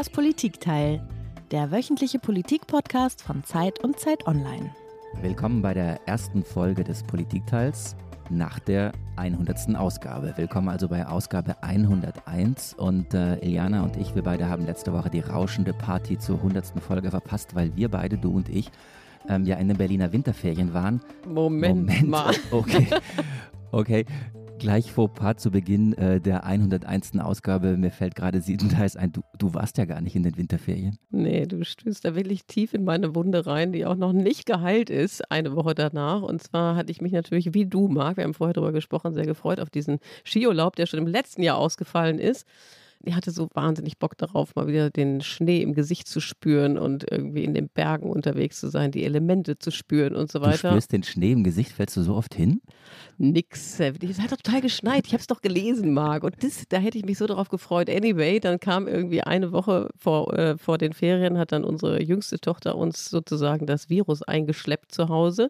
Das Politikteil, der wöchentliche Politik-Podcast von Zeit und Zeit Online. Willkommen bei der ersten Folge des Politikteils nach der 100. Ausgabe. Willkommen also bei Ausgabe 101 und äh, Iliana und ich, wir beide haben letzte Woche die rauschende Party zur 100. Folge verpasst, weil wir beide, du und ich, ähm, ja in den Berliner Winterferien waren. Moment, Moment mal. Okay, okay gleich vor Part zu Beginn äh, der 101. Ausgabe, mir fällt gerade siebenteils ein, du, du warst ja gar nicht in den Winterferien. Nee, du stößt da wirklich tief in meine Wunde rein, die auch noch nicht geheilt ist, eine Woche danach. Und zwar hatte ich mich natürlich, wie du, Marc, wir haben vorher darüber gesprochen, sehr gefreut auf diesen Skiurlaub, der schon im letzten Jahr ausgefallen ist ich hatte so wahnsinnig Bock darauf, mal wieder den Schnee im Gesicht zu spüren und irgendwie in den Bergen unterwegs zu sein, die Elemente zu spüren und so weiter. Du spürst den Schnee im Gesicht, fällst du so oft hin? Nix. Es hat doch total geschneit. Ich habe es doch gelesen, Marc. Und das, da hätte ich mich so darauf gefreut. Anyway, dann kam irgendwie eine Woche vor, äh, vor den Ferien, hat dann unsere jüngste Tochter uns sozusagen das Virus eingeschleppt zu Hause.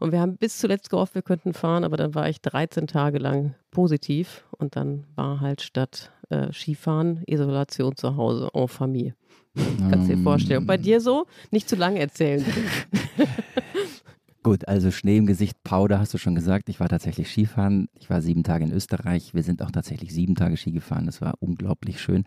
Und wir haben bis zuletzt gehofft, wir könnten fahren, aber dann war ich 13 Tage lang positiv und dann war halt statt äh, Skifahren Isolation zu Hause en Familie. Kannst du dir vorstellen. Und bei dir so? Nicht zu lange erzählen. Gut, also Schnee im Gesicht, Powder hast du schon gesagt. Ich war tatsächlich Skifahren. Ich war sieben Tage in Österreich. Wir sind auch tatsächlich sieben Tage Ski gefahren. Das war unglaublich schön.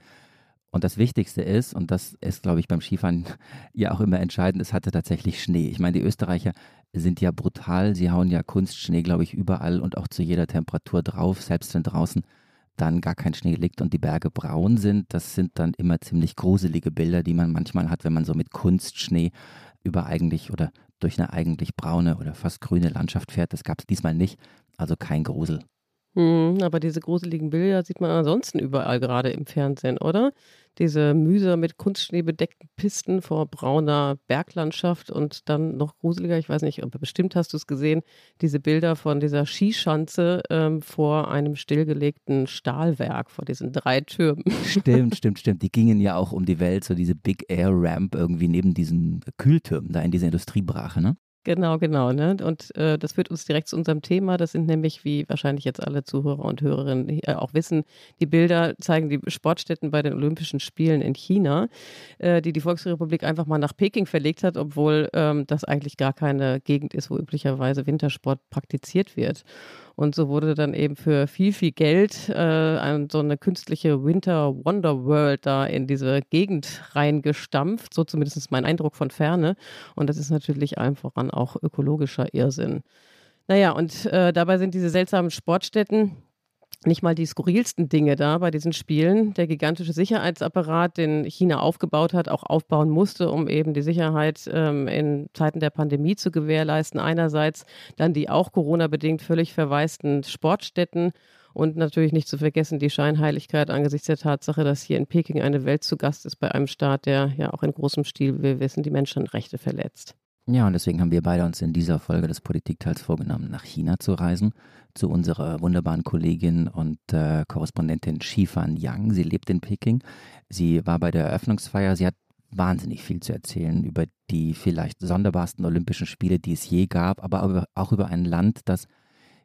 Und das Wichtigste ist, und das ist, glaube ich, beim Skifahren ja auch immer entscheidend, es hatte tatsächlich Schnee. Ich meine, die Österreicher sind ja brutal. Sie hauen ja Kunstschnee, glaube ich, überall und auch zu jeder Temperatur drauf, selbst wenn draußen dann gar kein Schnee liegt und die Berge braun sind. Das sind dann immer ziemlich gruselige Bilder, die man manchmal hat, wenn man so mit Kunstschnee über eigentlich oder durch eine eigentlich braune oder fast grüne Landschaft fährt. Das gab es diesmal nicht. Also kein Grusel. Hm, aber diese gruseligen Bilder sieht man ansonsten überall gerade im Fernsehen, oder? Diese mühsam mit Kunstschnee bedeckten Pisten vor brauner Berglandschaft und dann noch gruseliger, ich weiß nicht, aber bestimmt hast du es gesehen, diese Bilder von dieser Skischanze ähm, vor einem stillgelegten Stahlwerk, vor diesen drei Türmen. Stimmt, stimmt, stimmt. Die gingen ja auch um die Welt, so diese Big Air Ramp irgendwie neben diesen Kühltürmen da in dieser Industriebrache, ne? Genau, genau. Ne? Und äh, das führt uns direkt zu unserem Thema. Das sind nämlich, wie wahrscheinlich jetzt alle Zuhörer und Hörerinnen äh, auch wissen, die Bilder zeigen die Sportstätten bei den Olympischen Spielen in China, äh, die die Volksrepublik einfach mal nach Peking verlegt hat, obwohl ähm, das eigentlich gar keine Gegend ist, wo üblicherweise Wintersport praktiziert wird. Und so wurde dann eben für viel, viel Geld äh, so eine künstliche Winter Wonder World da in diese Gegend reingestampft. So zumindest mein Eindruck von Ferne. Und das ist natürlich einfach an auch ökologischer Irrsinn. Naja, und äh, dabei sind diese seltsamen Sportstätten nicht mal die skurrilsten Dinge da bei diesen Spielen. Der gigantische Sicherheitsapparat, den China aufgebaut hat, auch aufbauen musste, um eben die Sicherheit ähm, in Zeiten der Pandemie zu gewährleisten. Einerseits dann die auch Corona-bedingt völlig verwaisten Sportstätten und natürlich nicht zu vergessen die Scheinheiligkeit angesichts der Tatsache, dass hier in Peking eine Welt zu Gast ist bei einem Staat, der ja auch in großem Stil, wie wir wissen, die Menschenrechte verletzt. Ja, und deswegen haben wir beide uns in dieser Folge des Politikteils vorgenommen, nach China zu reisen, zu unserer wunderbaren Kollegin und äh, Korrespondentin Shifan Yang. Sie lebt in Peking. Sie war bei der Eröffnungsfeier. Sie hat wahnsinnig viel zu erzählen über die vielleicht sonderbarsten Olympischen Spiele, die es je gab, aber auch über ein Land, das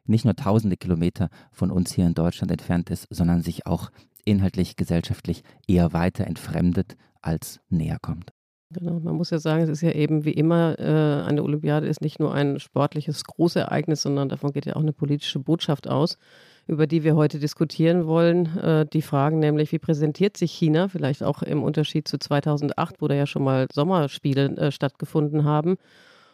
nicht nur tausende Kilometer von uns hier in Deutschland entfernt ist, sondern sich auch inhaltlich, gesellschaftlich eher weiter entfremdet als näher kommt. Genau, man muss ja sagen, es ist ja eben wie immer, äh, eine Olympiade ist nicht nur ein sportliches Großereignis, sondern davon geht ja auch eine politische Botschaft aus, über die wir heute diskutieren wollen. Äh, die Fragen nämlich, wie präsentiert sich China, vielleicht auch im Unterschied zu 2008, wo da ja schon mal Sommerspiele äh, stattgefunden haben.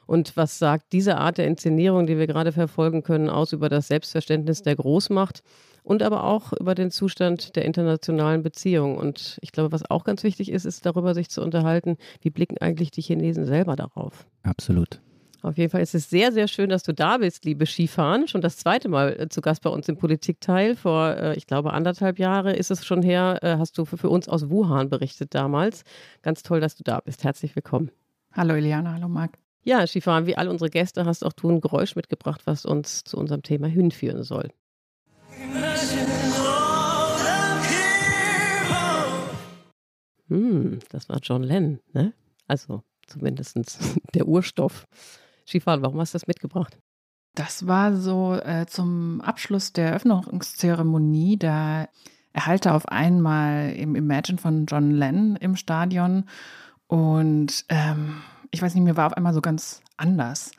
Und was sagt diese Art der Inszenierung, die wir gerade verfolgen können, aus über das Selbstverständnis der Großmacht? Und aber auch über den Zustand der internationalen Beziehungen. Und ich glaube, was auch ganz wichtig ist, ist darüber sich zu unterhalten, wie blicken eigentlich die Chinesen selber darauf. Absolut. Auf jeden Fall ist es sehr, sehr schön, dass du da bist, liebe Skifahren. Schon das zweite Mal äh, zu Gast bei uns im Politikteil. Vor, äh, ich glaube, anderthalb Jahre ist es schon her, äh, hast du für uns aus Wuhan berichtet damals. Ganz toll, dass du da bist. Herzlich willkommen. Hallo Eliana, hallo Marc. Ja, Skifahren, wie all unsere Gäste hast auch du ein Geräusch mitgebracht, was uns zu unserem Thema hinführen soll. Hm, das war John Lennon, ne? Also zumindest der Urstoff. Skifahren, warum hast du das mitgebracht? Das war so äh, zum Abschluss der Eröffnungszeremonie. Da erhalte auf einmal im Imagine von John Lennon im Stadion. Und ähm, ich weiß nicht, mir war auf einmal so ganz anders.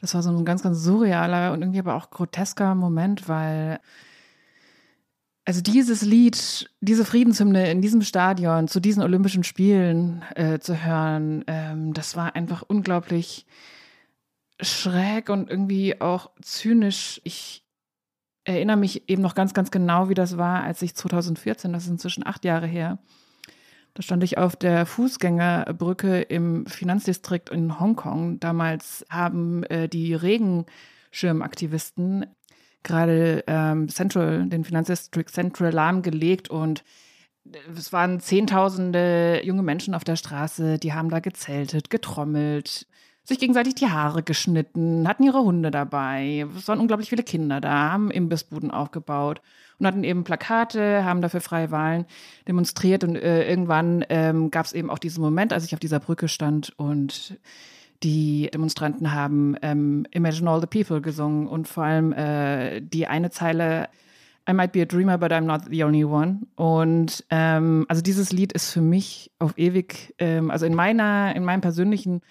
Das war so ein ganz, ganz surrealer und irgendwie aber auch grotesker Moment, weil also dieses Lied, diese Friedenshymne in diesem Stadion zu diesen Olympischen Spielen äh, zu hören, ähm, das war einfach unglaublich schräg und irgendwie auch zynisch. Ich erinnere mich eben noch ganz, ganz genau, wie das war, als ich 2014, das ist inzwischen acht Jahre her, da stand ich auf der Fußgängerbrücke im Finanzdistrikt in Hongkong. Damals haben äh, die Regenschirmaktivisten gerade ähm, Central, den Finanzdistrikt Central lahmgelegt und es waren zehntausende junge Menschen auf der Straße, die haben da gezeltet, getrommelt, sich gegenseitig die Haare geschnitten, hatten ihre Hunde dabei. Es waren unglaublich viele Kinder da, haben Imbissbuden aufgebaut und hatten eben Plakate, haben dafür freie Wahlen demonstriert. Und äh, irgendwann ähm, gab es eben auch diesen Moment, als ich auf dieser Brücke stand und die Demonstranten haben ähm, Imagine All the People gesungen und vor allem äh, die eine Zeile I might be a dreamer, but I'm not the only one. Und ähm, also dieses Lied ist für mich auf ewig, ähm, also in meiner, in meinem persönlichen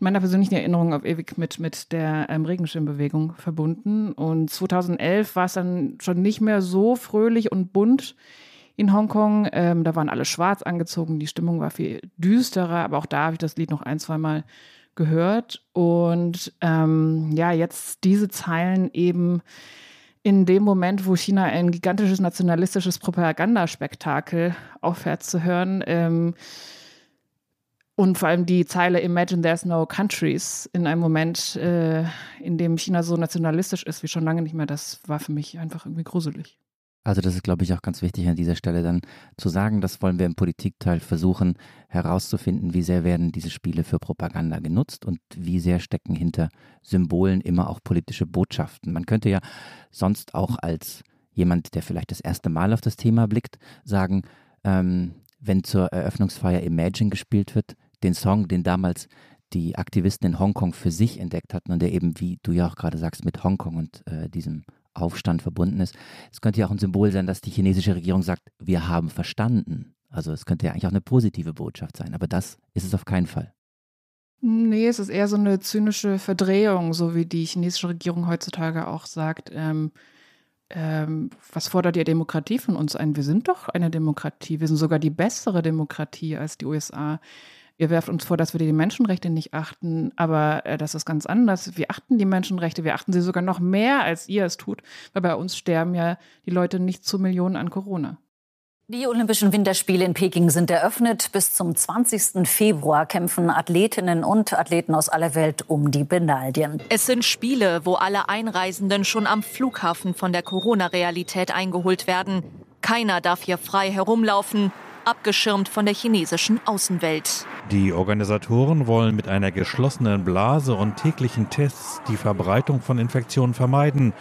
in meiner persönlichen Erinnerung auf ewig mit, mit der ähm, Regenschirmbewegung verbunden. Und 2011 war es dann schon nicht mehr so fröhlich und bunt in Hongkong. Ähm, da waren alle schwarz angezogen, die Stimmung war viel düsterer, aber auch da habe ich das Lied noch ein, zwei Mal gehört. Und ähm, ja, jetzt diese Zeilen eben in dem Moment, wo China ein gigantisches nationalistisches Propagandaspektakel aufhört zu hören, ähm, und vor allem die Zeile Imagine there's no countries in einem Moment, äh, in dem China so nationalistisch ist wie schon lange nicht mehr, das war für mich einfach irgendwie gruselig. Also das ist, glaube ich, auch ganz wichtig an dieser Stelle dann zu sagen, das wollen wir im Politikteil versuchen herauszufinden, wie sehr werden diese Spiele für Propaganda genutzt und wie sehr stecken hinter Symbolen immer auch politische Botschaften. Man könnte ja sonst auch als jemand, der vielleicht das erste Mal auf das Thema blickt, sagen, ähm, wenn zur Eröffnungsfeier Imagine gespielt wird, den Song, den damals die Aktivisten in Hongkong für sich entdeckt hatten und der eben, wie du ja auch gerade sagst, mit Hongkong und äh, diesem Aufstand verbunden ist. Es könnte ja auch ein Symbol sein, dass die chinesische Regierung sagt, wir haben verstanden. Also es könnte ja eigentlich auch eine positive Botschaft sein, aber das ist es auf keinen Fall. Nee, es ist eher so eine zynische Verdrehung, so wie die chinesische Regierung heutzutage auch sagt, ähm, ähm, was fordert die Demokratie von uns ein? Wir sind doch eine Demokratie, wir sind sogar die bessere Demokratie als die USA. Ihr werft uns vor, dass wir die Menschenrechte nicht achten, aber äh, das ist ganz anders. Wir achten die Menschenrechte, wir achten sie sogar noch mehr, als ihr es tut, weil bei uns sterben ja die Leute nicht zu Millionen an Corona. Die Olympischen Winterspiele in Peking sind eröffnet. Bis zum 20. Februar kämpfen Athletinnen und Athleten aus aller Welt um die Medaillen. Es sind Spiele, wo alle Einreisenden schon am Flughafen von der Corona-Realität eingeholt werden. Keiner darf hier frei herumlaufen abgeschirmt von der chinesischen Außenwelt. Die Organisatoren wollen mit einer geschlossenen Blase und täglichen Tests die Verbreitung von Infektionen vermeiden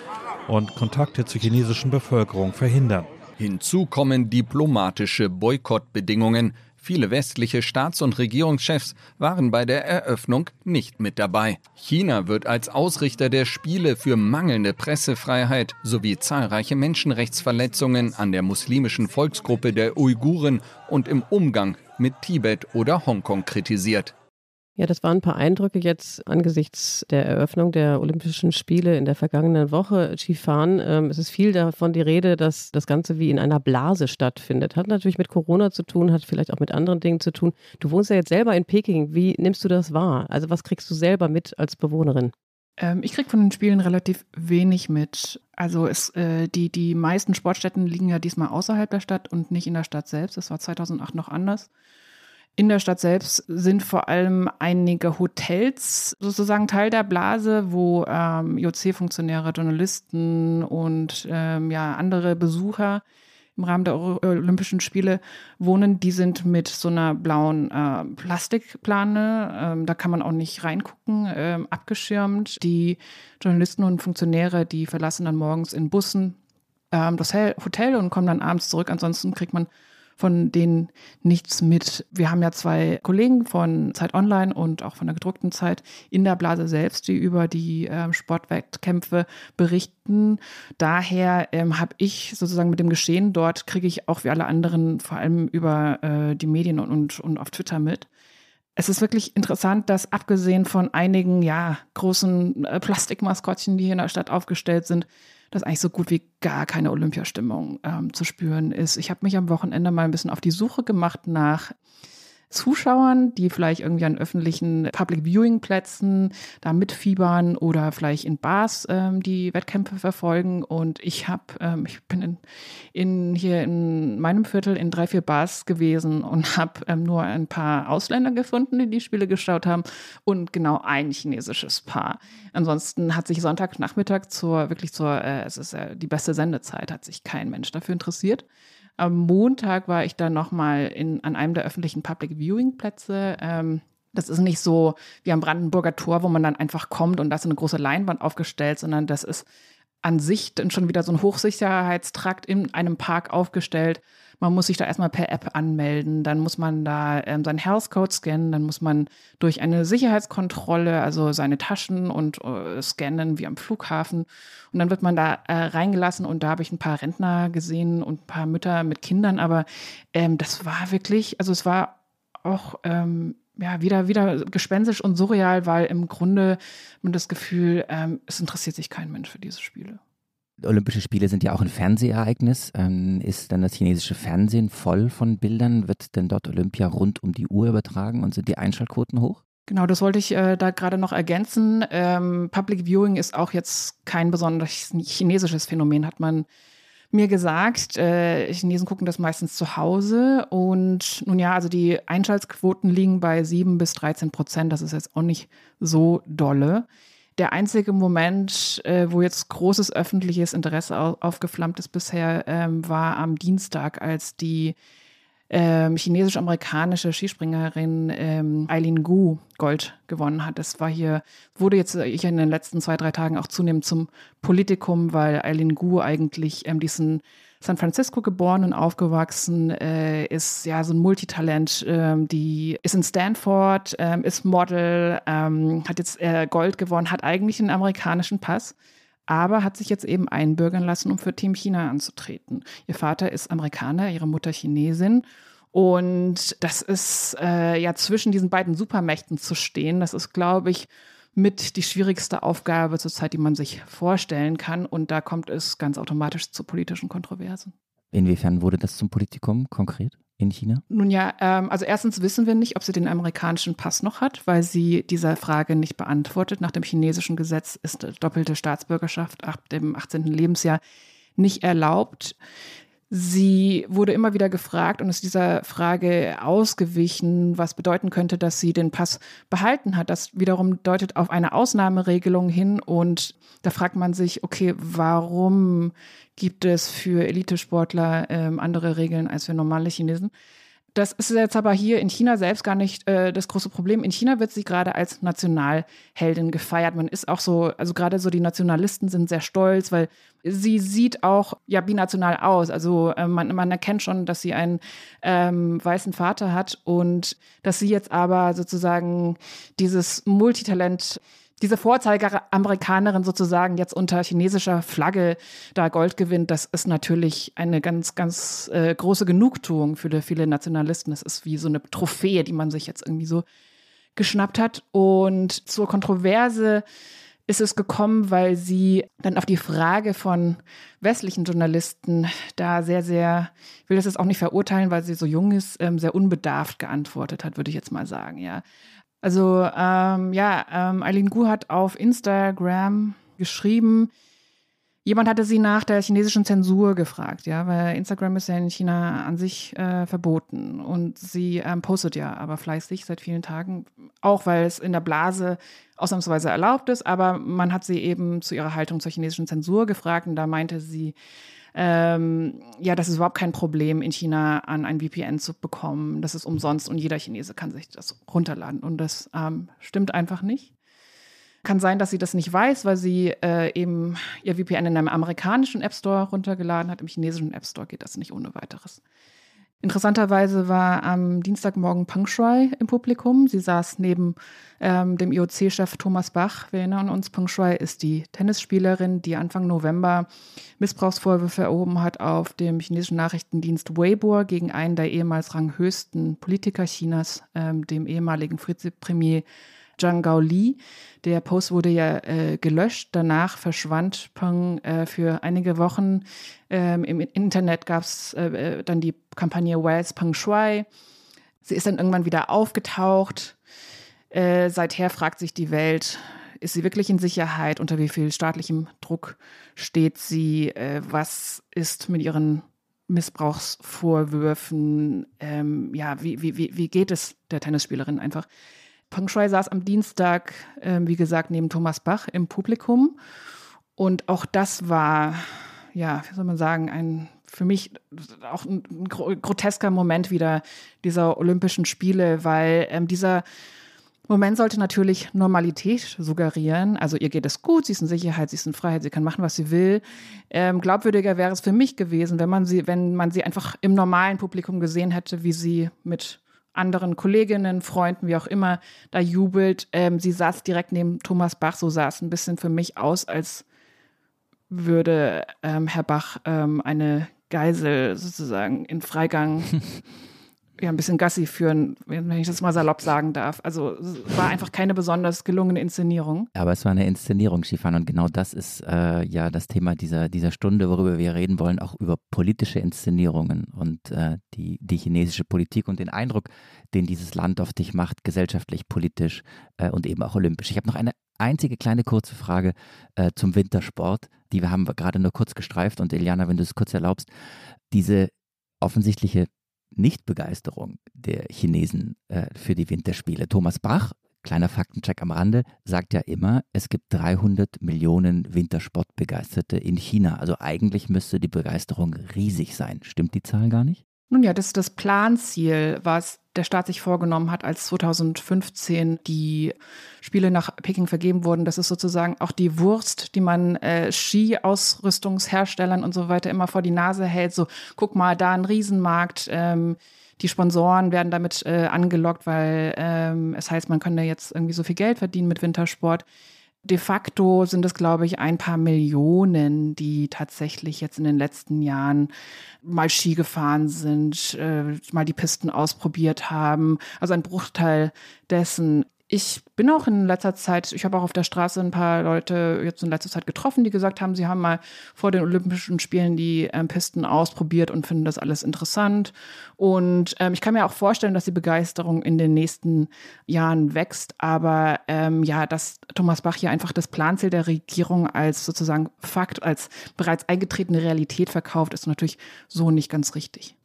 und Kontakte zur chinesischen Bevölkerung verhindern. Hinzu kommen diplomatische Boykottbedingungen, Viele westliche Staats- und Regierungschefs waren bei der Eröffnung nicht mit dabei. China wird als Ausrichter der Spiele für mangelnde Pressefreiheit sowie zahlreiche Menschenrechtsverletzungen an der muslimischen Volksgruppe der Uiguren und im Umgang mit Tibet oder Hongkong kritisiert. Ja, das waren ein paar Eindrücke jetzt angesichts der Eröffnung der Olympischen Spiele in der vergangenen Woche. Skifahren, ähm, es ist viel davon die Rede, dass das Ganze wie in einer Blase stattfindet. Hat natürlich mit Corona zu tun, hat vielleicht auch mit anderen Dingen zu tun. Du wohnst ja jetzt selber in Peking. Wie nimmst du das wahr? Also was kriegst du selber mit als Bewohnerin? Ähm, ich kriege von den Spielen relativ wenig mit. Also es, äh, die, die meisten Sportstätten liegen ja diesmal außerhalb der Stadt und nicht in der Stadt selbst. Das war 2008 noch anders. In der Stadt selbst sind vor allem einige Hotels sozusagen Teil der Blase, wo ähm, IOC-Funktionäre, Journalisten und ähm, ja, andere Besucher im Rahmen der Olympischen Spiele wohnen. Die sind mit so einer blauen äh, Plastikplane, ähm, da kann man auch nicht reingucken, ähm, abgeschirmt. Die Journalisten und Funktionäre, die verlassen dann morgens in Bussen ähm, das Hotel und kommen dann abends zurück. Ansonsten kriegt man von denen nichts mit. Wir haben ja zwei Kollegen von Zeit Online und auch von der gedruckten Zeit in der Blase selbst, die über die äh, Sportwettkämpfe berichten. Daher ähm, habe ich sozusagen mit dem Geschehen dort, kriege ich auch wie alle anderen vor allem über äh, die Medien und, und, und auf Twitter mit es ist wirklich interessant, dass abgesehen von einigen, ja, großen äh, Plastikmaskottchen, die hier in der Stadt aufgestellt sind, dass eigentlich so gut wie gar keine Olympiastimmung ähm, zu spüren ist. Ich habe mich am Wochenende mal ein bisschen auf die Suche gemacht nach Zuschauern, die vielleicht irgendwie an öffentlichen Public Viewing Plätzen da mitfiebern oder vielleicht in Bars ähm, die Wettkämpfe verfolgen. Und ich habe, ähm, ich bin in, in, hier in meinem Viertel in drei, vier Bars gewesen und habe ähm, nur ein paar Ausländer gefunden, die die Spiele geschaut haben und genau ein chinesisches Paar. Ansonsten hat sich Sonntagnachmittag zur wirklich zur, äh, es ist äh, die beste Sendezeit, hat sich kein Mensch dafür interessiert. Am Montag war ich dann nochmal an einem der öffentlichen Public Viewing Plätze. Ähm, das ist nicht so wie am Brandenburger Tor, wo man dann einfach kommt und da ist eine große Leinwand aufgestellt, sondern das ist an sich dann schon wieder so ein Hochsicherheitstrakt in einem Park aufgestellt man muss sich da erstmal per App anmelden, dann muss man da ähm, seinen Health Code scannen, dann muss man durch eine Sicherheitskontrolle, also seine Taschen und äh, scannen wie am Flughafen. Und dann wird man da äh, reingelassen und da habe ich ein paar Rentner gesehen und ein paar Mütter mit Kindern, aber ähm, das war wirklich, also es war auch ähm, ja, wieder, wieder gespenstisch und surreal, weil im Grunde man das Gefühl, ähm, es interessiert sich kein Mensch für diese Spiele. Olympische Spiele sind ja auch ein Fernsehereignis. Ähm, ist dann das chinesische Fernsehen voll von Bildern? Wird denn dort Olympia rund um die Uhr übertragen und sind die Einschaltquoten hoch? Genau, das wollte ich äh, da gerade noch ergänzen. Ähm, Public Viewing ist auch jetzt kein besonders chinesisches Phänomen, hat man mir gesagt. Äh, Chinesen gucken das meistens zu Hause. Und nun ja, also die Einschaltquoten liegen bei 7 bis 13 Prozent. Das ist jetzt auch nicht so dolle. Der einzige Moment, äh, wo jetzt großes öffentliches Interesse au aufgeflammt ist bisher, ähm, war am Dienstag, als die ähm, chinesisch-amerikanische Skispringerin ähm, Eileen Gu Gold gewonnen hat. Das war hier, wurde jetzt ich in den letzten zwei, drei Tagen auch zunehmend zum Politikum, weil Eileen Gu eigentlich ähm, diesen San Francisco geboren und aufgewachsen, äh, ist ja so ein Multitalent. Ähm, die ist in Stanford, ähm, ist Model, ähm, hat jetzt äh, Gold gewonnen, hat eigentlich einen amerikanischen Pass aber hat sich jetzt eben einbürgern lassen, um für Team China anzutreten. Ihr Vater ist Amerikaner, ihre Mutter Chinesin. Und das ist äh, ja zwischen diesen beiden Supermächten zu stehen. Das ist, glaube ich, mit die schwierigste Aufgabe zurzeit, die man sich vorstellen kann. Und da kommt es ganz automatisch zu politischen Kontroversen. Inwiefern wurde das zum Politikum konkret in China? Nun ja, ähm, also erstens wissen wir nicht, ob sie den amerikanischen Pass noch hat, weil sie dieser Frage nicht beantwortet. Nach dem chinesischen Gesetz ist doppelte Staatsbürgerschaft ab dem 18. Lebensjahr nicht erlaubt. Sie wurde immer wieder gefragt und ist dieser Frage ausgewichen, was bedeuten könnte, dass sie den Pass behalten hat. Das wiederum deutet auf eine Ausnahmeregelung hin und da fragt man sich, okay, warum gibt es für Elitesportler ähm, andere Regeln als für normale Chinesen? Das ist jetzt aber hier in China selbst gar nicht äh, das große Problem. In China wird sie gerade als Nationalheldin gefeiert. Man ist auch so, also gerade so die Nationalisten sind sehr stolz, weil sie sieht auch ja binational aus. Also äh, man, man erkennt schon, dass sie einen ähm, weißen Vater hat und dass sie jetzt aber sozusagen dieses Multitalent diese Vorzeigeamerikanerin sozusagen jetzt unter chinesischer Flagge da Gold gewinnt, das ist natürlich eine ganz, ganz äh, große Genugtuung für viele Nationalisten. Das ist wie so eine Trophäe, die man sich jetzt irgendwie so geschnappt hat. Und zur Kontroverse ist es gekommen, weil sie dann auf die Frage von westlichen Journalisten da sehr, sehr, ich will das jetzt auch nicht verurteilen, weil sie so jung ist, ähm, sehr unbedarft geantwortet hat, würde ich jetzt mal sagen, ja. Also ähm, ja, ähm, Eileen Gu hat auf Instagram geschrieben, jemand hatte sie nach der chinesischen Zensur gefragt, ja, weil Instagram ist ja in China an sich äh, verboten. Und sie ähm, postet ja aber fleißig seit vielen Tagen, auch weil es in der Blase ausnahmsweise erlaubt ist, aber man hat sie eben zu ihrer Haltung zur chinesischen Zensur gefragt und da meinte sie, ähm, ja, das ist überhaupt kein Problem, in China an ein VPN zu bekommen. Das ist umsonst und jeder Chinese kann sich das runterladen. Und das ähm, stimmt einfach nicht. Kann sein, dass sie das nicht weiß, weil sie äh, eben ihr VPN in einem amerikanischen App Store runtergeladen hat. Im chinesischen App Store geht das nicht ohne weiteres. Interessanterweise war am Dienstagmorgen Peng Shuai im Publikum. Sie saß neben ähm, dem IOC-Chef Thomas Bach. Wir erinnern uns, Peng Shuai ist die Tennisspielerin, die Anfang November Missbrauchsvorwürfe erhoben hat auf dem chinesischen Nachrichtendienst Weibo gegen einen der ehemals ranghöchsten Politiker Chinas, ähm, dem ehemaligen Vizepremier Zhang Gaoli. Der Post wurde ja äh, gelöscht. Danach verschwand Peng äh, für einige Wochen. Ähm, Im Internet gab es äh, äh, dann die Kampagne Where's Peng Shui. Sie ist dann irgendwann wieder aufgetaucht. Äh, seither fragt sich die Welt, ist sie wirklich in Sicherheit? Unter wie viel staatlichem Druck steht sie? Äh, was ist mit ihren Missbrauchsvorwürfen? Ähm, ja, wie, wie, wie geht es der Tennisspielerin einfach? Peng Shui saß am Dienstag, äh, wie gesagt, neben Thomas Bach im Publikum. Und auch das war, ja, wie soll man sagen, ein für mich auch ein grotesker Moment wieder dieser Olympischen Spiele, weil ähm, dieser Moment sollte natürlich Normalität suggerieren. Also ihr geht es gut, sie ist in Sicherheit, sie ist in Freiheit, sie kann machen, was sie will. Ähm, glaubwürdiger wäre es für mich gewesen, wenn man sie, wenn man sie einfach im normalen Publikum gesehen hätte, wie sie mit anderen Kolleginnen, Freunden, wie auch immer, da jubelt. Ähm, sie saß direkt neben Thomas Bach, so sah es ein bisschen für mich aus, als würde ähm, Herr Bach ähm, eine Geisel sozusagen in Freigang ja, ein bisschen Gassi führen, wenn ich das mal salopp sagen darf. Also es war einfach keine besonders gelungene Inszenierung. Aber es war eine Inszenierung, Schifan, und genau das ist äh, ja das Thema dieser, dieser Stunde, worüber wir reden wollen, auch über politische Inszenierungen und äh, die, die chinesische Politik und den Eindruck, den dieses Land auf dich macht, gesellschaftlich, politisch äh, und eben auch olympisch. Ich habe noch eine einzige kleine kurze Frage äh, zum Wintersport, die wir haben gerade nur kurz gestreift und Eliana, wenn du es kurz erlaubst, diese offensichtliche Nichtbegeisterung der Chinesen äh, für die Winterspiele. Thomas Bach, kleiner Faktencheck am Rande, sagt ja immer, es gibt 300 Millionen Wintersportbegeisterte in China. Also eigentlich müsste die Begeisterung riesig sein. Stimmt die Zahl gar nicht? Nun ja, das ist das Planziel, was der Staat sich vorgenommen hat, als 2015 die Spiele nach Peking vergeben wurden. Das ist sozusagen auch die Wurst, die man äh, Ski-Ausrüstungsherstellern und so weiter immer vor die Nase hält. So, guck mal, da ein Riesenmarkt. Ähm, die Sponsoren werden damit äh, angelockt, weil ähm, es heißt, man könnte jetzt irgendwie so viel Geld verdienen mit Wintersport. De facto sind es, glaube ich, ein paar Millionen, die tatsächlich jetzt in den letzten Jahren mal Ski gefahren sind, äh, mal die Pisten ausprobiert haben. Also ein Bruchteil dessen ich bin auch in letzter Zeit, ich habe auch auf der Straße ein paar Leute jetzt in letzter Zeit getroffen, die gesagt haben, sie haben mal vor den Olympischen Spielen die ähm, Pisten ausprobiert und finden das alles interessant. Und ähm, ich kann mir auch vorstellen, dass die Begeisterung in den nächsten Jahren wächst. Aber ähm, ja, dass Thomas Bach hier einfach das Planziel der Regierung als sozusagen Fakt, als bereits eingetretene Realität verkauft, ist natürlich so nicht ganz richtig.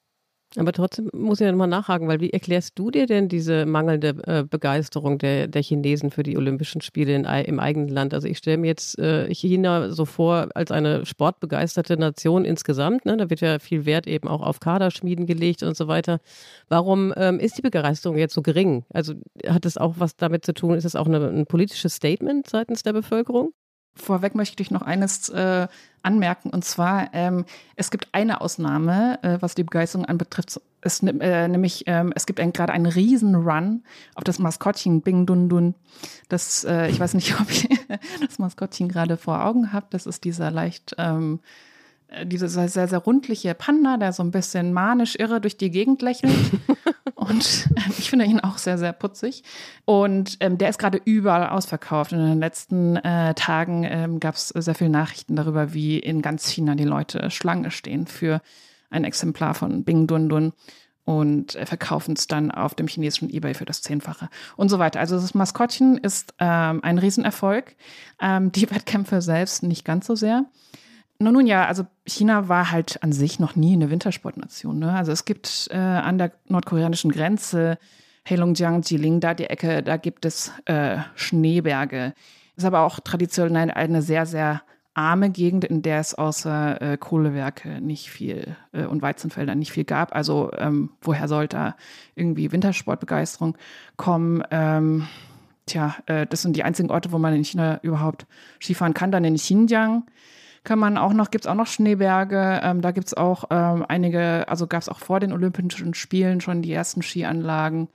Aber trotzdem muss ich ja nochmal nachhaken, weil wie erklärst du dir denn diese mangelnde äh, Begeisterung der, der Chinesen für die Olympischen Spiele in, im eigenen Land? Also ich stelle mir jetzt äh, China so vor als eine sportbegeisterte Nation insgesamt. Ne? Da wird ja viel Wert eben auch auf Kaderschmieden gelegt und so weiter. Warum ähm, ist die Begeisterung jetzt so gering? Also hat es auch was damit zu tun? Ist es auch eine, ein politisches Statement seitens der Bevölkerung? Vorweg möchte ich noch eines äh, anmerken, und zwar, ähm, es gibt eine Ausnahme, äh, was die Begeisterung anbetrifft, es, äh, nämlich ähm, es gibt gerade einen Riesenrun auf das Maskottchen Bing Dun Dun. Das, äh, ich weiß nicht, ob ihr das Maskottchen gerade vor Augen habt. Das ist dieser leicht ähm, äh, dieser sehr, sehr rundliche Panda, der so ein bisschen manisch irre durch die Gegend lächelt. Und äh, ich finde ihn auch sehr, sehr putzig. Und ähm, der ist gerade überall ausverkauft. Und in den letzten äh, Tagen ähm, gab es sehr viele Nachrichten darüber, wie in ganz China die Leute Schlange stehen für ein Exemplar von Bing Dun Dun und äh, verkaufen es dann auf dem chinesischen Ebay für das Zehnfache und so weiter. Also das Maskottchen ist ähm, ein Riesenerfolg. Ähm, die Wettkämpfe selbst nicht ganz so sehr. Nun, nun ja, also China war halt an sich noch nie eine Wintersportnation. Ne? Also es gibt äh, an der nordkoreanischen Grenze Heilongjiang, Jilin, da die Ecke, da gibt es äh, Schneeberge. Ist aber auch traditionell eine sehr, sehr arme Gegend, in der es außer äh, Kohlewerke nicht viel äh, und Weizenfelder nicht viel gab. Also ähm, woher soll da irgendwie Wintersportbegeisterung kommen? Ähm, tja, äh, das sind die einzigen Orte, wo man in China überhaupt Skifahren kann. Dann in Xinjiang kann man auch noch, gibt es auch noch Schneeberge. Ähm, da es auch ähm, einige, also gab es auch vor den Olympischen Spielen schon die ersten Skianlagen.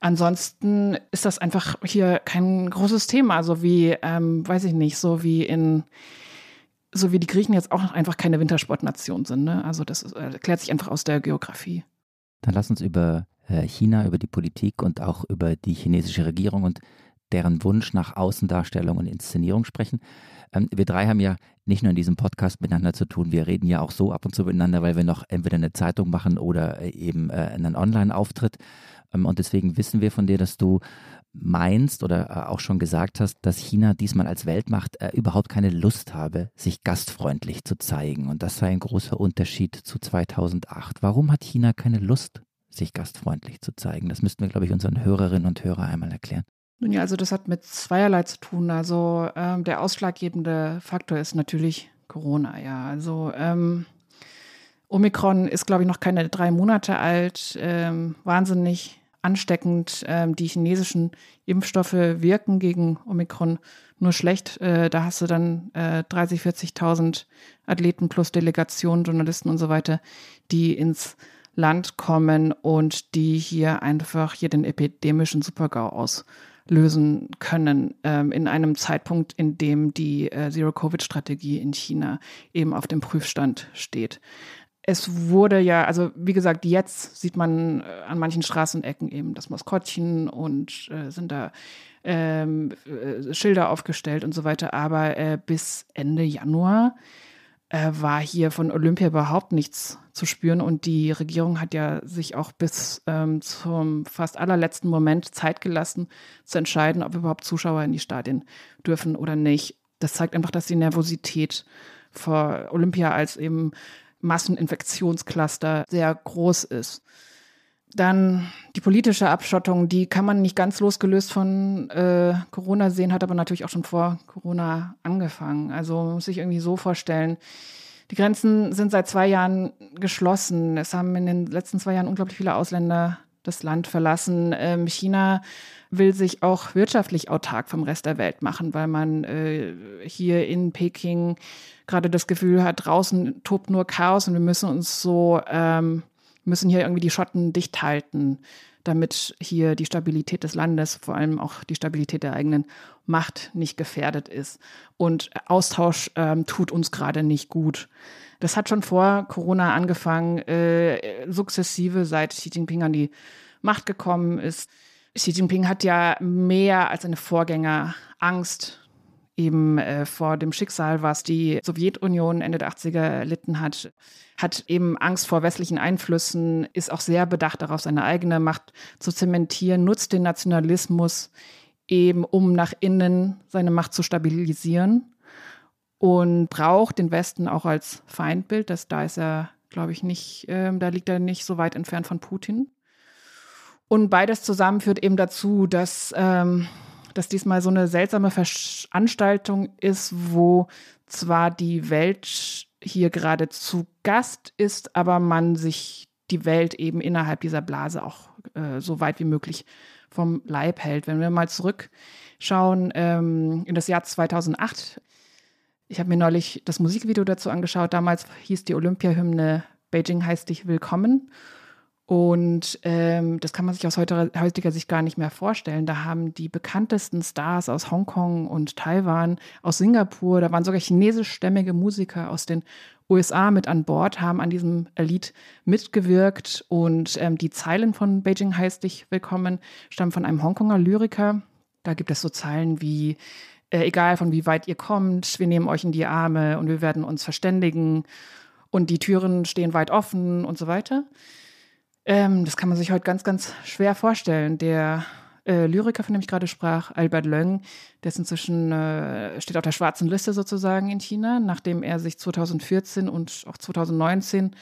Ansonsten ist das einfach hier kein großes Thema, so wie, ähm, weiß ich nicht, so wie in, so wie die Griechen jetzt auch einfach keine Wintersportnation sind. Ne? Also das ist, äh, erklärt sich einfach aus der Geografie. Dann lass uns über äh, China, über die Politik und auch über die chinesische Regierung und deren Wunsch nach Außendarstellung und Inszenierung sprechen. Ähm, wir drei haben ja nicht nur in diesem Podcast miteinander zu tun, wir reden ja auch so ab und zu miteinander, weil wir noch entweder eine Zeitung machen oder äh, eben äh, einen Online-Auftritt. Ähm, und deswegen wissen wir von dir, dass du meinst oder äh, auch schon gesagt hast, dass China diesmal als Weltmacht überhaupt keine Lust habe, sich gastfreundlich zu zeigen. Und das sei ein großer Unterschied zu 2008. Warum hat China keine Lust, sich gastfreundlich zu zeigen? Das müssten wir, glaube ich, unseren Hörerinnen und Hörern einmal erklären. Nun ja, also das hat mit zweierlei zu tun. Also ähm, der ausschlaggebende Faktor ist natürlich Corona, ja. Also ähm, Omikron ist, glaube ich, noch keine drei Monate alt, ähm, wahnsinnig ansteckend. Ähm, die chinesischen Impfstoffe wirken gegen Omikron nur schlecht. Äh, da hast du dann äh, 30, 40.000 Athleten plus Delegationen, Journalisten und so weiter, die ins Land kommen und die hier einfach hier den epidemischen Supergau aus lösen können ähm, in einem Zeitpunkt, in dem die äh, Zero-Covid-Strategie in China eben auf dem Prüfstand steht. Es wurde ja, also wie gesagt, jetzt sieht man äh, an manchen Straßenecken eben das Maskottchen und äh, sind da ähm, äh, Schilder aufgestellt und so weiter. Aber äh, bis Ende Januar äh, war hier von Olympia überhaupt nichts zu spüren. Und die Regierung hat ja sich auch bis ähm, zum fast allerletzten Moment Zeit gelassen, zu entscheiden, ob überhaupt Zuschauer in die Stadien dürfen oder nicht. Das zeigt einfach, dass die Nervosität vor Olympia als eben Masseninfektionscluster sehr groß ist. Dann die politische Abschottung, die kann man nicht ganz losgelöst von äh, Corona sehen, hat aber natürlich auch schon vor Corona angefangen. Also man muss sich irgendwie so vorstellen, die Grenzen sind seit zwei Jahren geschlossen. Es haben in den letzten zwei Jahren unglaublich viele Ausländer das Land verlassen. Ähm, China will sich auch wirtschaftlich autark vom Rest der Welt machen, weil man äh, hier in Peking gerade das Gefühl hat, draußen tobt nur Chaos und wir müssen uns so ähm, müssen hier irgendwie die Schotten dicht halten, damit hier die Stabilität des Landes, vor allem auch die Stabilität der eigenen Macht nicht gefährdet ist. Und Austausch ähm, tut uns gerade nicht gut. Das hat schon vor Corona angefangen, äh, sukzessive, seit Xi Jinping an die Macht gekommen ist. Xi Jinping hat ja mehr als seine Vorgänger Angst eben äh, vor dem Schicksal, was die Sowjetunion Ende der 80er erlitten hat, hat eben Angst vor westlichen Einflüssen, ist auch sehr bedacht darauf, seine eigene Macht zu zementieren, nutzt den Nationalismus eben, um nach innen seine Macht zu stabilisieren und braucht den Westen auch als Feindbild. Das, da ist er, glaube ich, nicht, äh, da liegt er nicht so weit entfernt von Putin. Und beides zusammen führt eben dazu, dass ähm, dass diesmal so eine seltsame Veranstaltung ist, wo zwar die Welt hier gerade zu Gast ist, aber man sich die Welt eben innerhalb dieser Blase auch äh, so weit wie möglich vom Leib hält. Wenn wir mal zurückschauen ähm, in das Jahr 2008, ich habe mir neulich das Musikvideo dazu angeschaut. Damals hieß die Olympiahymne Beijing heißt dich willkommen. Und ähm, das kann man sich aus heutiger Sicht gar nicht mehr vorstellen. Da haben die bekanntesten Stars aus Hongkong und Taiwan, aus Singapur, da waren sogar chinesischstämmige Musiker aus den USA mit an Bord, haben an diesem Lied mitgewirkt. Und ähm, die Zeilen von Beijing heißt dich willkommen stammen von einem Hongkonger Lyriker. Da gibt es so Zeilen wie, äh, egal von wie weit ihr kommt, wir nehmen euch in die Arme und wir werden uns verständigen und die Türen stehen weit offen und so weiter. Ähm, das kann man sich heute ganz, ganz schwer vorstellen. Der äh, Lyriker, von dem ich gerade sprach, Albert Löng, der ist inzwischen, äh, steht auf der schwarzen Liste sozusagen in China, nachdem er sich 2014 und auch 2019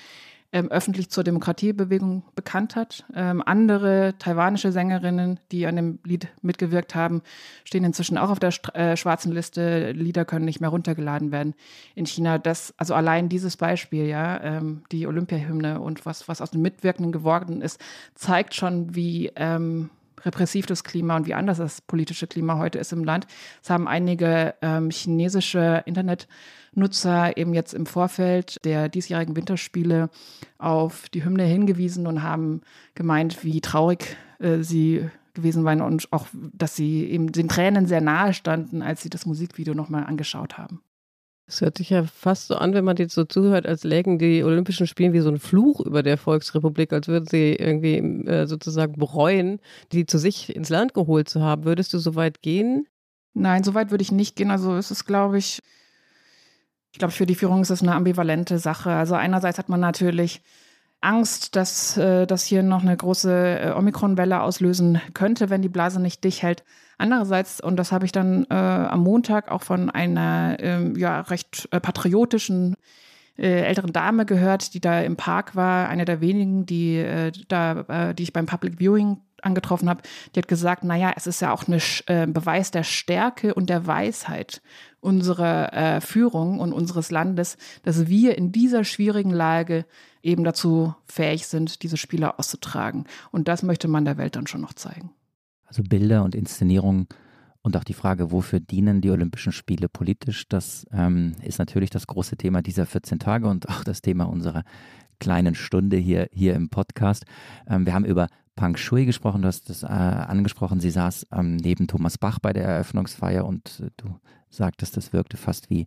ähm, öffentlich zur Demokratiebewegung bekannt hat. Ähm, andere taiwanische Sängerinnen, die an dem Lied mitgewirkt haben, stehen inzwischen auch auf der äh, schwarzen Liste. Lieder können nicht mehr runtergeladen werden in China. Das, also allein dieses Beispiel, ja, ähm, die Olympiahymne und was, was aus den Mitwirkenden geworden ist, zeigt schon, wie ähm, repressiv das Klima und wie anders das politische Klima heute ist im Land. Es haben einige ähm, chinesische Internetnutzer eben jetzt im Vorfeld der diesjährigen Winterspiele auf die Hymne hingewiesen und haben gemeint, wie traurig äh, sie gewesen waren und auch, dass sie eben den Tränen sehr nahe standen, als sie das Musikvideo nochmal angeschaut haben. Es hört sich ja fast so an, wenn man jetzt so zuhört, als lägen die Olympischen Spiele wie so ein Fluch über der Volksrepublik, als würden sie irgendwie äh, sozusagen bereuen, die zu sich ins Land geholt zu haben. Würdest du so weit gehen? Nein, so weit würde ich nicht gehen. Also es ist, glaube ich, ich glaube, für die Führung ist es eine ambivalente Sache. Also einerseits hat man natürlich Angst, dass äh, das hier noch eine große äh, Omikron-Welle auslösen könnte, wenn die Blase nicht dicht hält. Andererseits, und das habe ich dann äh, am Montag auch von einer ähm, ja, recht äh, patriotischen älteren Dame gehört, die da im Park war, eine der wenigen, die da, die ich beim Public Viewing angetroffen habe, die hat gesagt, naja, es ist ja auch ein äh, Beweis der Stärke und der Weisheit unserer äh, Führung und unseres Landes, dass wir in dieser schwierigen Lage eben dazu fähig sind, diese Spiele auszutragen. Und das möchte man der Welt dann schon noch zeigen. Also Bilder und Inszenierungen und auch die Frage, wofür dienen die Olympischen Spiele politisch, das ähm, ist natürlich das große Thema dieser 14 Tage und auch das Thema unserer kleinen Stunde hier, hier im Podcast. Ähm, wir haben über Pang Shui gesprochen, du hast das äh, angesprochen. Sie saß ähm, neben Thomas Bach bei der Eröffnungsfeier und äh, du sagtest, das wirkte fast wie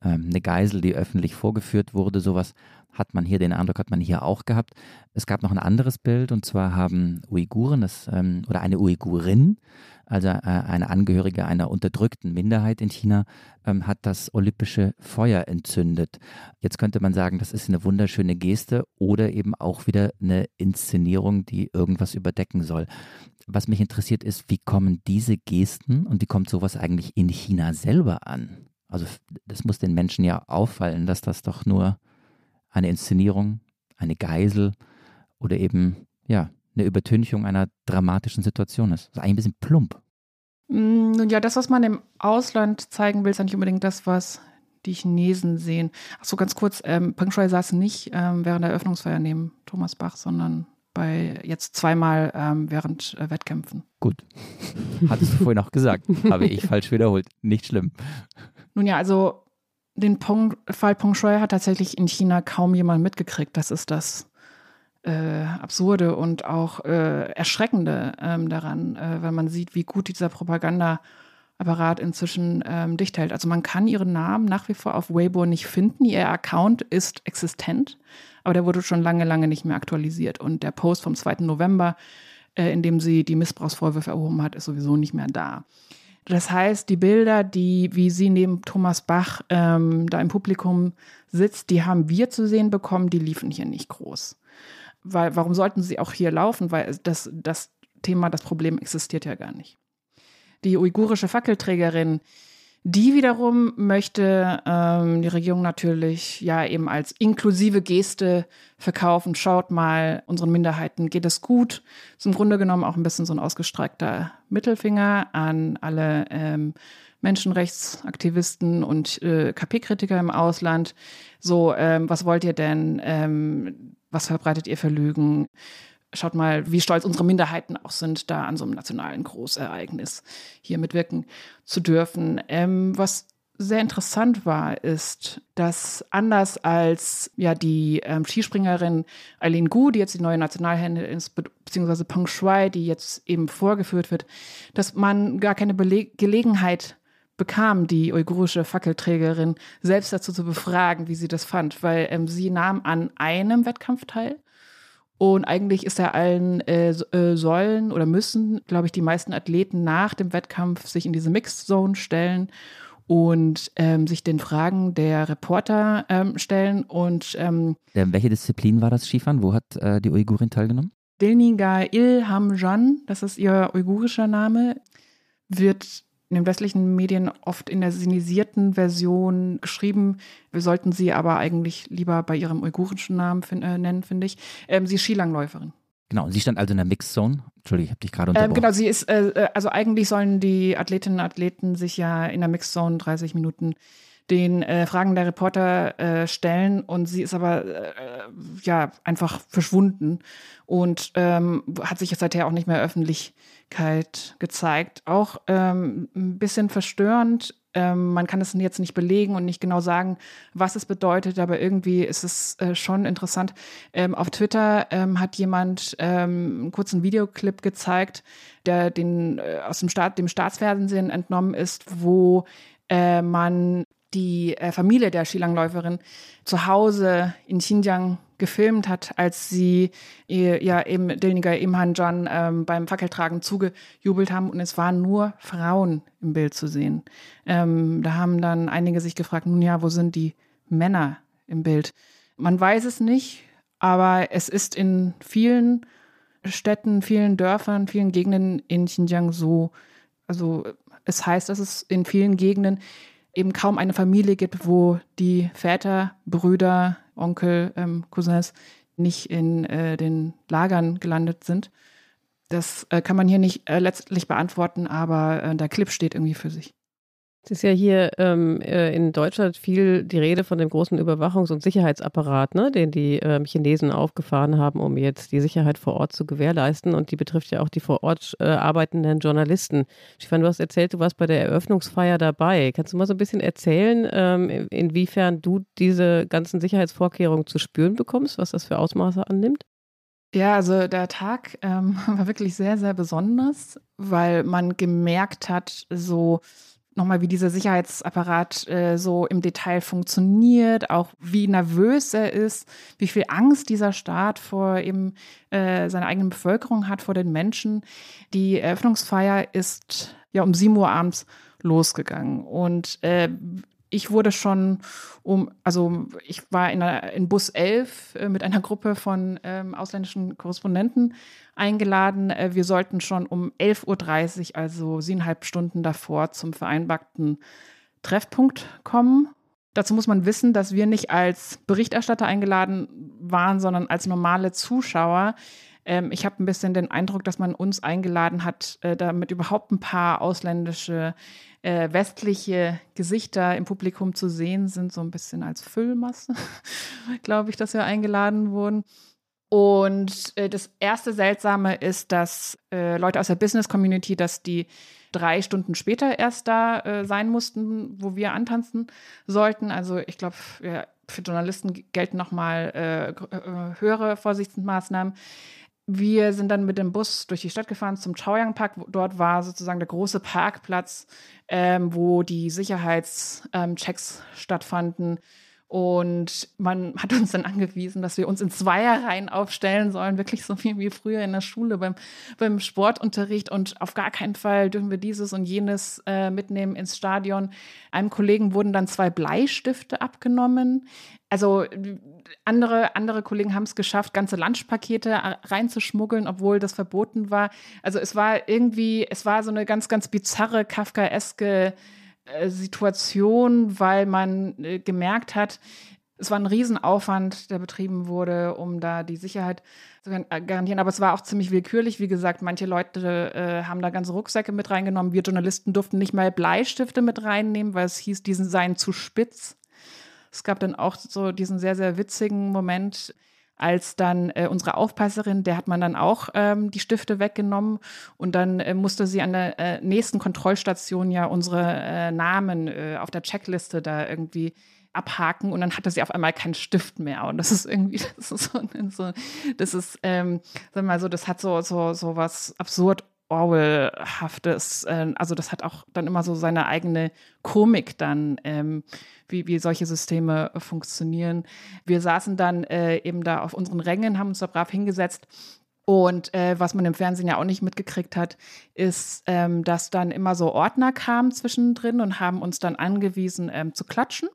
ähm, eine Geisel, die öffentlich vorgeführt wurde. Sowas hat man hier, den Eindruck hat man hier auch gehabt. Es gab noch ein anderes Bild und zwar haben Uiguren das, ähm, oder eine Uigurin, also äh, eine Angehörige einer unterdrückten Minderheit in China, ähm, hat das olympische Feuer entzündet. Jetzt könnte man sagen, das ist eine wunderschöne Geste oder eben auch wieder eine Inszenierung, die irgendwas überdecken soll. Was mich interessiert ist, wie kommen diese Gesten und wie kommt sowas eigentlich in China selber an? Also das muss den Menschen ja auffallen, dass das doch nur eine Inszenierung, eine Geisel oder eben ja eine Übertünchung einer dramatischen Situation ist. Das ist eigentlich ein bisschen plump. Mm, nun ja, das, was man im Ausland zeigen will, ist nicht unbedingt das, was die Chinesen sehen. Ach so, ganz kurz, ähm, Peng Shui saß nicht ähm, während der Eröffnungsfeier neben Thomas Bach, sondern bei jetzt zweimal ähm, während äh, Wettkämpfen. Gut. Hattest du vorhin auch gesagt. Habe ich falsch wiederholt. Nicht schlimm. Nun ja, also den Pong, Fall Peng Shui hat tatsächlich in China kaum jemand mitgekriegt. Das ist das äh, Absurde und auch äh, Erschreckende ähm, daran, äh, weil man sieht, wie gut dieser Propagandaapparat inzwischen ähm, dicht hält. Also man kann ihren Namen nach wie vor auf Weibo nicht finden. Ihr Account ist existent, aber der wurde schon lange, lange nicht mehr aktualisiert. Und der Post vom 2. November, äh, in dem sie die Missbrauchsvorwürfe erhoben hat, ist sowieso nicht mehr da. Das heißt, die Bilder, die, wie sie neben Thomas Bach ähm, da im Publikum sitzt, die haben wir zu sehen bekommen, die liefen hier nicht groß. Weil, warum sollten sie auch hier laufen? Weil das, das Thema, das Problem existiert ja gar nicht. Die uigurische Fackelträgerin, die wiederum möchte ähm, die Regierung natürlich ja eben als inklusive Geste verkaufen. Schaut mal, unseren Minderheiten geht es gut. Ist im Grunde genommen auch ein bisschen so ein ausgestreckter Mittelfinger an alle ähm, Menschenrechtsaktivisten und äh, KP-Kritiker im Ausland. So, ähm, was wollt ihr denn? Ähm, was verbreitet ihr für Lügen? Schaut mal, wie stolz unsere Minderheiten auch sind, da an so einem nationalen Großereignis hier mitwirken zu dürfen. Ähm, was sehr interessant war, ist, dass anders als ja die ähm, Skispringerin Eileen Gu, die jetzt die neue Nationalhände ist, beziehungsweise Peng Shui, die jetzt eben vorgeführt wird, dass man gar keine Bele Gelegenheit bekam, die uigurische Fackelträgerin selbst dazu zu befragen, wie sie das fand, weil ähm, sie nahm an einem Wettkampf teil und eigentlich ist er allen äh, äh, sollen oder müssen, glaube ich, die meisten Athleten nach dem Wettkampf sich in diese Mixed Zone stellen und ähm, sich den Fragen der Reporter ähm, stellen. Und ähm, welche Disziplin war das Skifahren? Wo hat äh, die Uigurin teilgenommen? Dilniga Ilhamjan, das ist ihr uigurischer Name, wird in den westlichen Medien oft in der sinisierten Version geschrieben. Wir sollten sie aber eigentlich lieber bei ihrem uigurischen Namen fin äh, nennen, finde ich. Ähm, sie ist Skilangläuferin. Genau, sie stand also in der Mixzone. Entschuldige, ich habe dich gerade ähm, unterbrochen. Ähm, genau, sie ist, äh, äh, also eigentlich sollen die Athletinnen und Athleten sich ja in der Mixzone 30 Minuten den äh, Fragen der Reporter äh, stellen und sie ist aber äh, ja einfach verschwunden und ähm, hat sich seither auch nicht mehr Öffentlichkeit gezeigt. Auch ähm, ein bisschen verstörend. Ähm, man kann es jetzt nicht belegen und nicht genau sagen, was es bedeutet, aber irgendwie ist es äh, schon interessant. Ähm, auf Twitter ähm, hat jemand ähm, einen kurzen Videoclip gezeigt, der den äh, aus dem Staat, dem Staatsfernsehen entnommen ist, wo äh, man die äh, Familie der Skilangläuferin zu Hause in Xinjiang gefilmt hat, als sie ihr, ja eben Dilniger Imhanjan ähm, beim Fackeltragen zugejubelt haben und es waren nur Frauen im Bild zu sehen. Ähm, da haben dann einige sich gefragt, nun ja, wo sind die Männer im Bild? Man weiß es nicht, aber es ist in vielen Städten, vielen Dörfern, vielen Gegenden in Xinjiang so, also es heißt, dass es in vielen Gegenden eben kaum eine Familie gibt, wo die Väter, Brüder, Onkel, ähm, Cousins nicht in äh, den Lagern gelandet sind. Das äh, kann man hier nicht äh, letztlich beantworten, aber äh, der Clip steht irgendwie für sich. Es ist ja hier ähm, äh, in Deutschland viel die Rede von dem großen Überwachungs- und Sicherheitsapparat, ne, den die ähm, Chinesen aufgefahren haben, um jetzt die Sicherheit vor Ort zu gewährleisten. Und die betrifft ja auch die vor Ort äh, arbeitenden Journalisten. Stefan, du hast erzählt, du warst bei der Eröffnungsfeier dabei. Kannst du mal so ein bisschen erzählen, ähm, inwiefern du diese ganzen Sicherheitsvorkehrungen zu spüren bekommst, was das für Ausmaße annimmt? Ja, also der Tag ähm, war wirklich sehr, sehr besonders, weil man gemerkt hat, so nochmal, wie dieser Sicherheitsapparat äh, so im Detail funktioniert, auch wie nervös er ist, wie viel Angst dieser Staat vor eben äh, seiner eigenen Bevölkerung hat, vor den Menschen. Die Eröffnungsfeier ist ja um sieben Uhr abends losgegangen und äh, ich wurde schon um, also ich war in, einer, in Bus 11 äh, mit einer Gruppe von ähm, ausländischen Korrespondenten eingeladen. Äh, wir sollten schon um 11.30 Uhr, also siebeneinhalb Stunden davor, zum vereinbarten Treffpunkt kommen. Dazu muss man wissen, dass wir nicht als Berichterstatter eingeladen waren, sondern als normale Zuschauer. Ähm, ich habe ein bisschen den Eindruck, dass man uns eingeladen hat, äh, damit überhaupt ein paar ausländische, äh, westliche Gesichter im Publikum zu sehen sind, so ein bisschen als Füllmasse, glaube ich, dass wir eingeladen wurden. Und äh, das erste Seltsame ist, dass äh, Leute aus der Business Community, dass die drei Stunden später erst da äh, sein mussten, wo wir antanzen sollten. Also ich glaube, ja, für Journalisten gelten nochmal äh, äh, höhere Vorsichtsmaßnahmen. Wir sind dann mit dem Bus durch die Stadt gefahren zum Chaoyang Park. Dort war sozusagen der große Parkplatz, ähm, wo die Sicherheitschecks ähm, stattfanden. Und man hat uns dann angewiesen, dass wir uns in Zweierreihen aufstellen sollen, wirklich so viel wie früher in der Schule beim, beim Sportunterricht. Und auf gar keinen Fall dürfen wir dieses und jenes äh, mitnehmen ins Stadion. Einem Kollegen wurden dann zwei Bleistifte abgenommen. Also andere, andere Kollegen haben es geschafft, ganze Lunchpakete äh, reinzuschmuggeln, obwohl das verboten war. Also es war irgendwie, es war so eine ganz, ganz bizarre, kafkaeske äh, Situation, weil man äh, gemerkt hat, es war ein Riesenaufwand, der betrieben wurde, um da die Sicherheit zu äh, garantieren. Aber es war auch ziemlich willkürlich. Wie gesagt, manche Leute äh, haben da ganze Rucksäcke mit reingenommen. Wir Journalisten durften nicht mal Bleistifte mit reinnehmen, weil es hieß, diesen seien zu spitz. Es gab dann auch so diesen sehr, sehr witzigen Moment, als dann äh, unsere Aufpasserin, der hat man dann auch ähm, die Stifte weggenommen und dann äh, musste sie an der äh, nächsten Kontrollstation ja unsere äh, Namen äh, auf der Checkliste da irgendwie abhaken und dann hatte sie auf einmal keinen Stift mehr. Und das ist irgendwie das ist so, das ist ähm, sag mal so das hat so so so was absurd Orwell-haftes. Äh, also das hat auch dann immer so seine eigene Komik dann, ähm, wie, wie solche Systeme funktionieren. Wir saßen dann äh, eben da auf unseren Rängen, haben uns da brav hingesetzt. Und äh, was man im Fernsehen ja auch nicht mitgekriegt hat, ist, ähm, dass dann immer so Ordner kamen zwischendrin und haben uns dann angewiesen ähm, zu klatschen.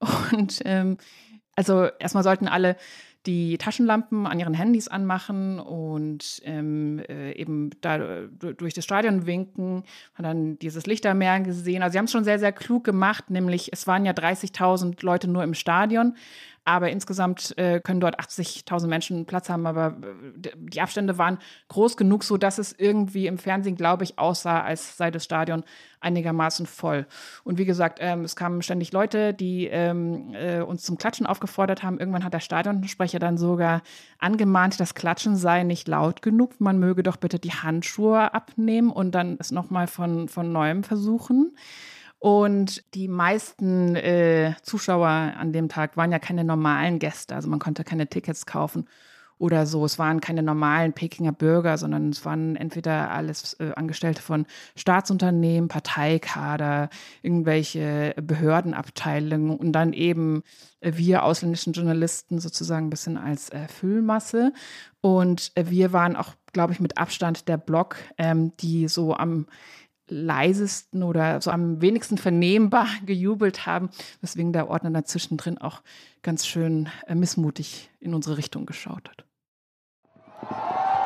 Und ähm, also erstmal sollten alle die Taschenlampen an ihren Handys anmachen und ähm, äh, eben da durch das Stadion winken, haben dann dieses Lichtermeer gesehen. Also sie haben es schon sehr, sehr klug gemacht, nämlich es waren ja 30.000 Leute nur im Stadion, Aber insgesamt äh, können dort 80.000 Menschen Platz haben. Aber äh, die Abstände waren groß genug, so dass es irgendwie im Fernsehen, glaube ich, aussah, als sei das Stadion einigermaßen voll. Und wie gesagt, ähm, es kamen ständig Leute, die ähm, äh, uns zum Klatschen aufgefordert haben. Irgendwann hat der Stadionsprecher dann sogar angemahnt, das Klatschen sei nicht laut genug. Man möge doch bitte die Handschuhe abnehmen und dann es nochmal von, von neuem versuchen. Und die meisten äh, Zuschauer an dem Tag waren ja keine normalen Gäste, also man konnte keine Tickets kaufen oder so. Es waren keine normalen Pekinger Bürger, sondern es waren entweder alles äh, Angestellte von Staatsunternehmen, Parteikader, irgendwelche Behördenabteilungen und dann eben äh, wir ausländischen Journalisten sozusagen ein bisschen als äh, Füllmasse. Und äh, wir waren auch, glaube ich, mit Abstand der Block, ähm, die so am leisesten oder so am wenigsten vernehmbar gejubelt haben, weswegen der Ordner dazwischen drin auch ganz schön äh, missmutig in unsere Richtung geschaut hat.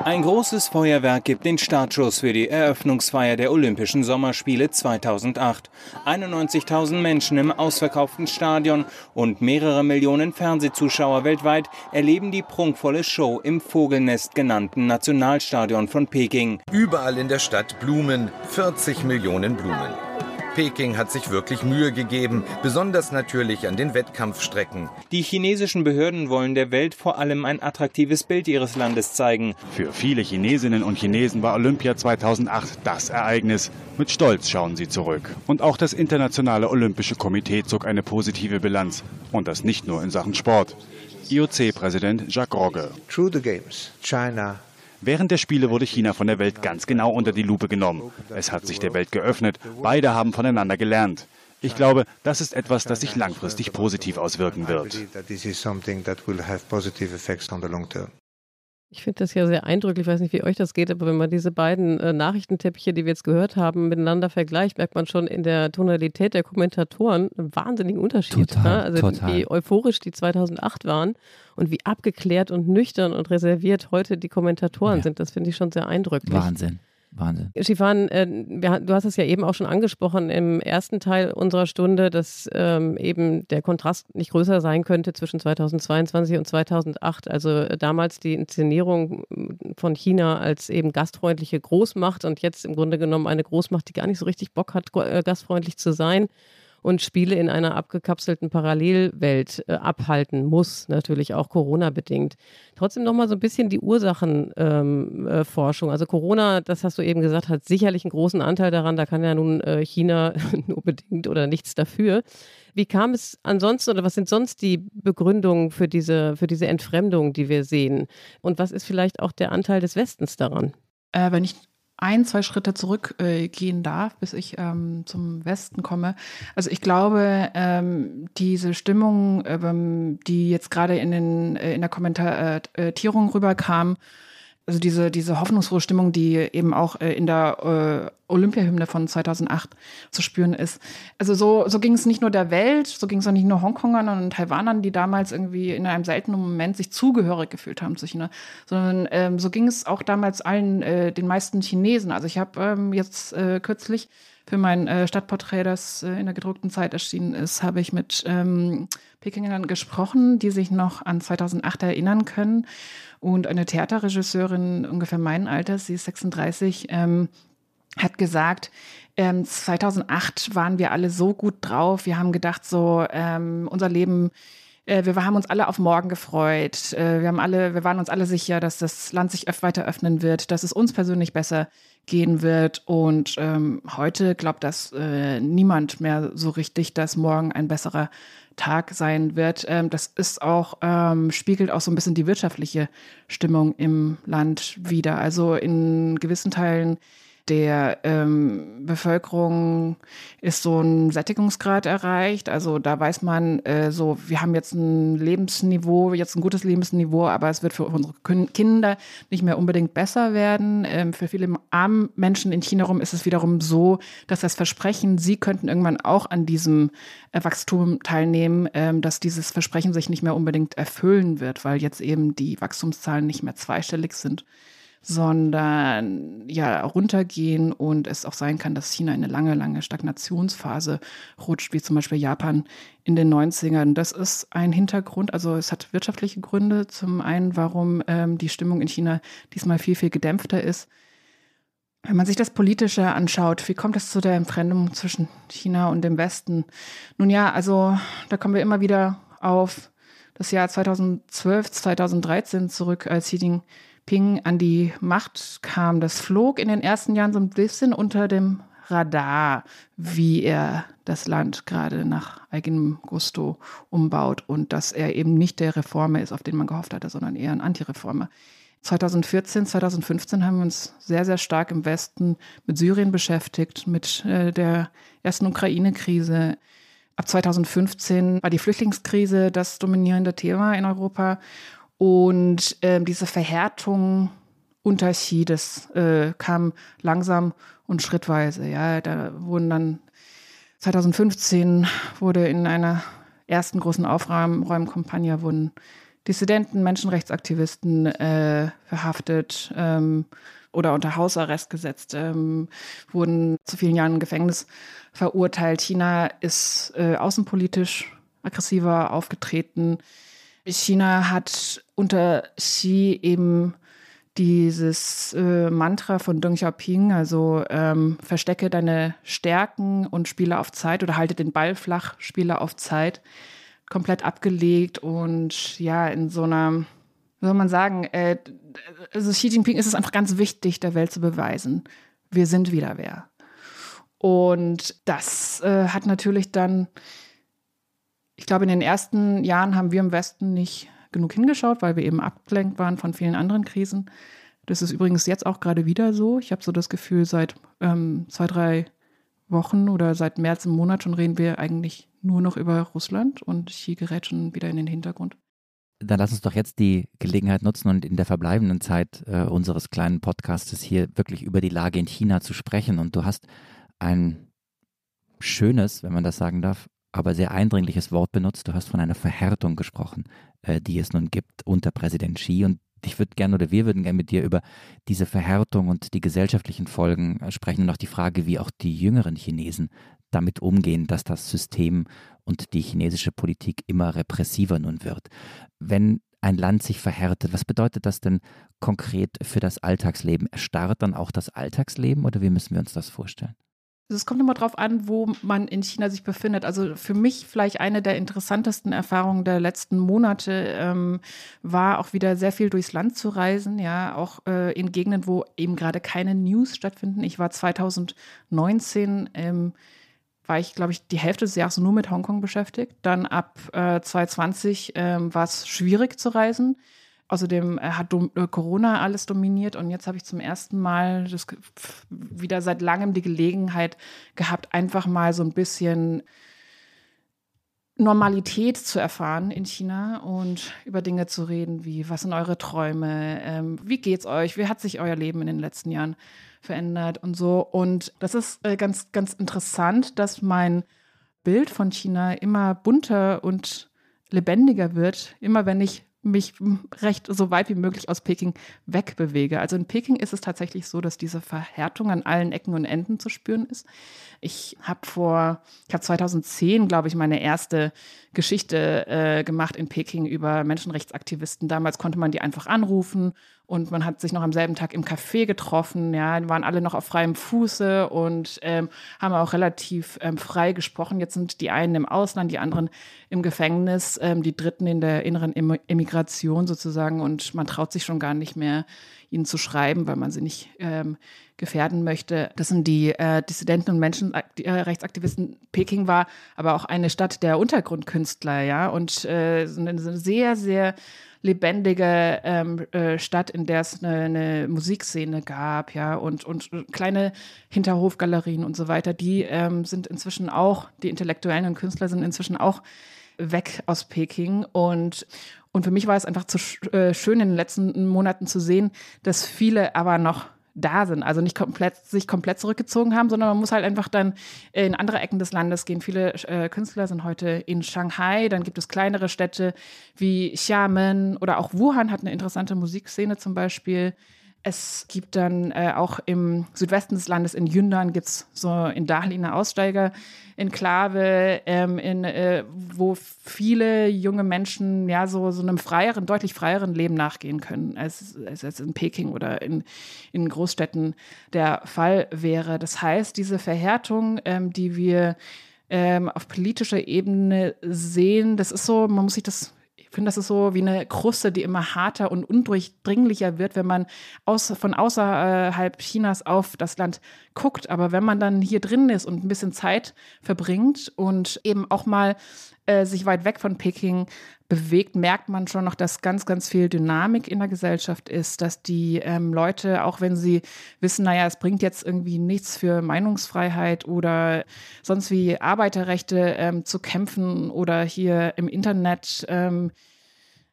Ein großes Feuerwerk gibt den Startschuss für die Eröffnungsfeier der Olympischen Sommerspiele 2008. 91.000 Menschen im ausverkauften Stadion und mehrere Millionen Fernsehzuschauer weltweit erleben die prunkvolle Show im Vogelnest genannten Nationalstadion von Peking. Überall in der Stadt Blumen, 40 Millionen Blumen. Peking hat sich wirklich Mühe gegeben, besonders natürlich an den Wettkampfstrecken. Die chinesischen Behörden wollen der Welt vor allem ein attraktives Bild ihres Landes zeigen. Für viele Chinesinnen und Chinesen war Olympia 2008 das Ereignis. Mit Stolz schauen sie zurück. Und auch das Internationale Olympische Komitee zog eine positive Bilanz. Und das nicht nur in Sachen Sport. IOC-Präsident Jacques Rogge. Through the games, China Während der Spiele wurde China von der Welt ganz genau unter die Lupe genommen. Es hat sich der Welt geöffnet. Beide haben voneinander gelernt. Ich glaube, das ist etwas, das sich langfristig positiv auswirken wird. Ich finde das ja sehr eindrücklich. Ich weiß nicht, wie euch das geht, aber wenn man diese beiden äh, Nachrichtenteppiche, die wir jetzt gehört haben, miteinander vergleicht, merkt man schon in der Tonalität der Kommentatoren einen wahnsinnigen Unterschied. Total, ne? Also total. wie euphorisch die 2008 waren und wie abgeklärt und nüchtern und reserviert heute die Kommentatoren Ja. sind, das finde ich schon sehr eindrücklich. Wahnsinn. Wahnsinn. Shifan, äh, du hast es ja eben auch schon angesprochen im ersten Teil unserer Stunde, dass ähm, eben der Kontrast nicht größer sein könnte zwischen 2022 und 2008. Also äh, damals die Inszenierung von China als eben gastfreundliche Großmacht und jetzt im Grunde genommen eine Großmacht, die gar nicht so richtig Bock hat, äh, gastfreundlich zu sein und Spiele in einer abgekapselten Parallelwelt äh, abhalten muss, natürlich auch Corona-bedingt. Trotzdem nochmal so ein bisschen die Ursachenforschung. Ähm, äh, also Corona, das hast du eben gesagt, hat sicherlich einen großen Anteil daran. Da kann ja nun äh, China nur bedingt oder nichts dafür. Wie kam es ansonsten oder was sind sonst die Begründungen für diese, für diese Entfremdung, die wir sehen? Und was ist vielleicht auch der Anteil des Westens daran? Äh, wenn ich ein, zwei Schritte zurückgehen äh, darf, bis ich ähm, zum Westen komme. Also ich glaube, ähm, diese Stimmung, ähm, die jetzt gerade in, äh, in der Kommentierung rüberkam, also diese, diese hoffnungsfrohe Stimmung, die eben auch äh, in der äh, Olympiahymne von 2008 zu spüren ist. Also so, so ging es nicht nur der Welt, so ging es auch nicht nur Hongkongern und Taiwanern, die damals irgendwie in einem seltenen Moment sich zugehörig gefühlt haben zu China, sondern ähm, so ging es auch damals allen, äh, den meisten Chinesen. Also ich habe ähm, jetzt äh, kürzlich für mein äh, Stadtporträt, das äh, in der gedruckten Zeit erschienen ist, habe ich mit ähm, Pekingern gesprochen, die sich noch an 2008 erinnern können. Und eine Theaterregisseurin ungefähr mein Alter, sie ist 36, ähm, hat gesagt, ähm, 2008 waren wir alle so gut drauf. Wir haben gedacht, so ähm, unser Leben, wir haben uns alle auf morgen gefreut. Äh, wir haben alle, wir waren uns alle sicher, dass das Land sich weiter öffnen wird, dass es uns persönlich besser gehen wird. Und ähm, heute glaubt das äh, niemand mehr so richtig, dass morgen ein besserer Tag sein wird. Ähm, das ist auch, ähm, spiegelt auch so ein bisschen die wirtschaftliche Stimmung im Land wider. Also in gewissen Teilen der ähm, Bevölkerung ist so ein Sättigungsgrad erreicht. Also da weiß man äh, so, wir haben jetzt ein Lebensniveau, jetzt ein gutes Lebensniveau, aber es wird für unsere Kin- Kinder nicht mehr unbedingt besser werden. Ähm, für viele armen Menschen in China rum ist es wiederum so, dass das Versprechen, sie könnten irgendwann auch an diesem äh, Wachstum teilnehmen, ähm, dass dieses Versprechen sich nicht mehr unbedingt erfüllen wird, weil jetzt eben die Wachstumszahlen nicht mehr zweistellig sind sondern ja runtergehen und es auch sein kann, dass China in eine lange, lange Stagnationsphase rutscht, wie zum Beispiel Japan in den 90ern. Das ist ein Hintergrund, also es hat wirtschaftliche Gründe. Zum einen, warum ähm, die Stimmung in China diesmal viel, viel gedämpfter ist. Wenn man sich das Politische anschaut, wie kommt es zu der Entfremdung zwischen China und dem Westen? Nun ja, also da kommen wir immer wieder auf das Jahr 2012, 2013 zurück, als Xi Jinping Ping an die Macht kam, das flog in den ersten Jahren so ein bisschen unter dem Radar, wie er das Land gerade nach eigenem Gusto umbaut und dass er eben nicht der Reformer ist, auf den man gehofft hatte, sondern eher ein Antireformer. 2014, 2015 haben wir uns sehr, sehr stark im Westen mit Syrien beschäftigt, mit äh, der ersten Ukraine-Krise. Ab 2015 war die Flüchtlingskrise das dominierende Thema in Europa. Und ähm, diese Verhärtung unter Xi, das äh, kam langsam und schrittweise. Ja, da wurden dann 2015 wurde in einer ersten großen Aufräumkampagne wurden Dissidenten, Menschenrechtsaktivisten äh, verhaftet ähm, oder unter Hausarrest gesetzt, ähm, wurden zu vielen Jahren im Gefängnis verurteilt. China ist äh, außenpolitisch aggressiver aufgetreten. China hat unter Xi eben dieses äh, Mantra von Deng Xiaoping, also ähm, verstecke deine Stärken und spiele auf Zeit oder halte den Ball flach, spiele auf Zeit, komplett abgelegt und ja, in so einer, wie soll man sagen, äh, also Xi Jinping ist es einfach ganz wichtig, der Welt zu beweisen, wir sind wieder wer. Und das äh, hat natürlich dann ich glaube, in den ersten Jahren haben wir im Westen nicht genug hingeschaut, weil wir eben abgelenkt waren von vielen anderen Krisen. Das ist übrigens jetzt auch gerade wieder so. Ich habe so das Gefühl, seit ähm, zwei, drei Wochen oder seit März im Monat schon reden wir eigentlich nur noch über Russland und Xi gerät schon wieder in den Hintergrund. Dann lass uns doch jetzt die Gelegenheit nutzen und in der verbleibenden Zeit äh, unseres kleinen Podcastes hier wirklich über die Lage in China zu sprechen. Und du hast ein schönes, wenn man das sagen darf, aber sehr eindringliches Wort benutzt. Du hast von einer Verhärtung gesprochen, äh, die es nun gibt unter Präsident Xi. Und ich würde gerne oder wir würden gerne mit dir über diese Verhärtung und die gesellschaftlichen Folgen äh, sprechen und auch die Frage, wie auch die jüngeren Chinesen damit umgehen, dass das System und die chinesische Politik immer repressiver nun wird. Wenn ein Land sich verhärtet, was bedeutet das denn konkret für das Alltagsleben? Erstarrt dann auch das Alltagsleben oder wie müssen wir uns das vorstellen? Es kommt immer darauf an, wo man in China sich befindet. Also für mich vielleicht eine der interessantesten Erfahrungen der letzten Monate ähm, war auch wieder sehr viel durchs Land zu reisen, ja, auch äh, in Gegenden, wo eben gerade keine News stattfinden. Ich war 2019 ähm, war ich, glaube ich, die Hälfte des Jahres nur mit Hongkong beschäftigt. Dann ab äh, 2020 ähm, war es schwierig zu reisen. Außerdem äh, hat äh, Corona alles dominiert und jetzt habe ich zum ersten Mal das, wieder seit langem die Gelegenheit gehabt, einfach mal so ein bisschen Normalität zu erfahren in China und über Dinge zu reden, wie was sind eure Träume, ähm, wie geht's euch, wie hat sich euer Leben in den letzten Jahren verändert und so. Und das ist äh, ganz, ganz interessant, dass mein Bild von China immer bunter und lebendiger wird, immer wenn ich mich recht so weit wie möglich aus Peking wegbewege. Also in Peking ist es tatsächlich so, dass diese Verhärtung an allen Ecken und Enden zu spüren ist. Ich habe vor, ich habe 2010, glaube ich, meine erste Geschichte äh, gemacht in Peking über Menschenrechtsaktivisten. Damals konnte man die einfach anrufen und man hat sich noch am selben Tag im Café getroffen. Ja, waren alle noch auf freiem Fuße und ähm, haben auch relativ ähm, frei gesprochen. Jetzt sind die einen im Ausland, die anderen im Gefängnis, ähm, die Dritten in der inneren Emigration sozusagen und man traut sich schon gar nicht mehr, ihnen zu schreiben, weil man sie nicht ähm, gefährden möchte. Das sind die äh, Dissidenten und Menschenrechtsaktivisten. Peking war aber auch eine Stadt der Untergrundkünstler, ja, und äh, eine sehr, sehr lebendige ähm, äh, Stadt, in der es eine, eine, Musikszene gab, ja, und, und kleine Hinterhofgalerien und so weiter, die ähm, sind inzwischen auch, die Intellektuellen und Künstler sind inzwischen auch weg aus Peking. Und und für mich war es einfach zu äh, schön in den letzten Monaten zu sehen, dass viele aber noch da sind. Also nicht komplett, sich komplett zurückgezogen haben, sondern man muss halt einfach dann in andere Ecken des Landes gehen. Viele äh, Künstler sind heute in Shanghai, dann gibt es kleinere Städte wie Xiamen oder auch Wuhan hat eine interessante Musikszene zum Beispiel. Es gibt dann äh, auch im Südwesten des Landes, in Yunnan, gibt es so in Dahli eine Aussteiger-Enklave, ähm, in, äh, wo viele junge Menschen ja so, so einem freieren, deutlich freieren Leben nachgehen können, als, als, als in Peking oder in, in Großstädten der Fall wäre. Das heißt, diese Verhärtung, ähm, die wir ähm, auf politischer Ebene sehen, das ist so, man muss sich das finde, das ist so wie eine Kruste, die immer harter und undurchdringlicher wird, wenn man aus, von außerhalb Chinas auf das Land guckt. Aber wenn man dann hier drin ist und ein bisschen Zeit verbringt und eben auch mal äh, sich weit weg von Peking bewegt, merkt man schon noch, dass ganz, ganz viel Dynamik in der Gesellschaft ist, dass die ähm, Leute, auch wenn sie wissen, naja, es bringt jetzt irgendwie nichts für Meinungsfreiheit oder sonst wie Arbeiterrechte ähm, zu kämpfen oder hier im Internet ähm,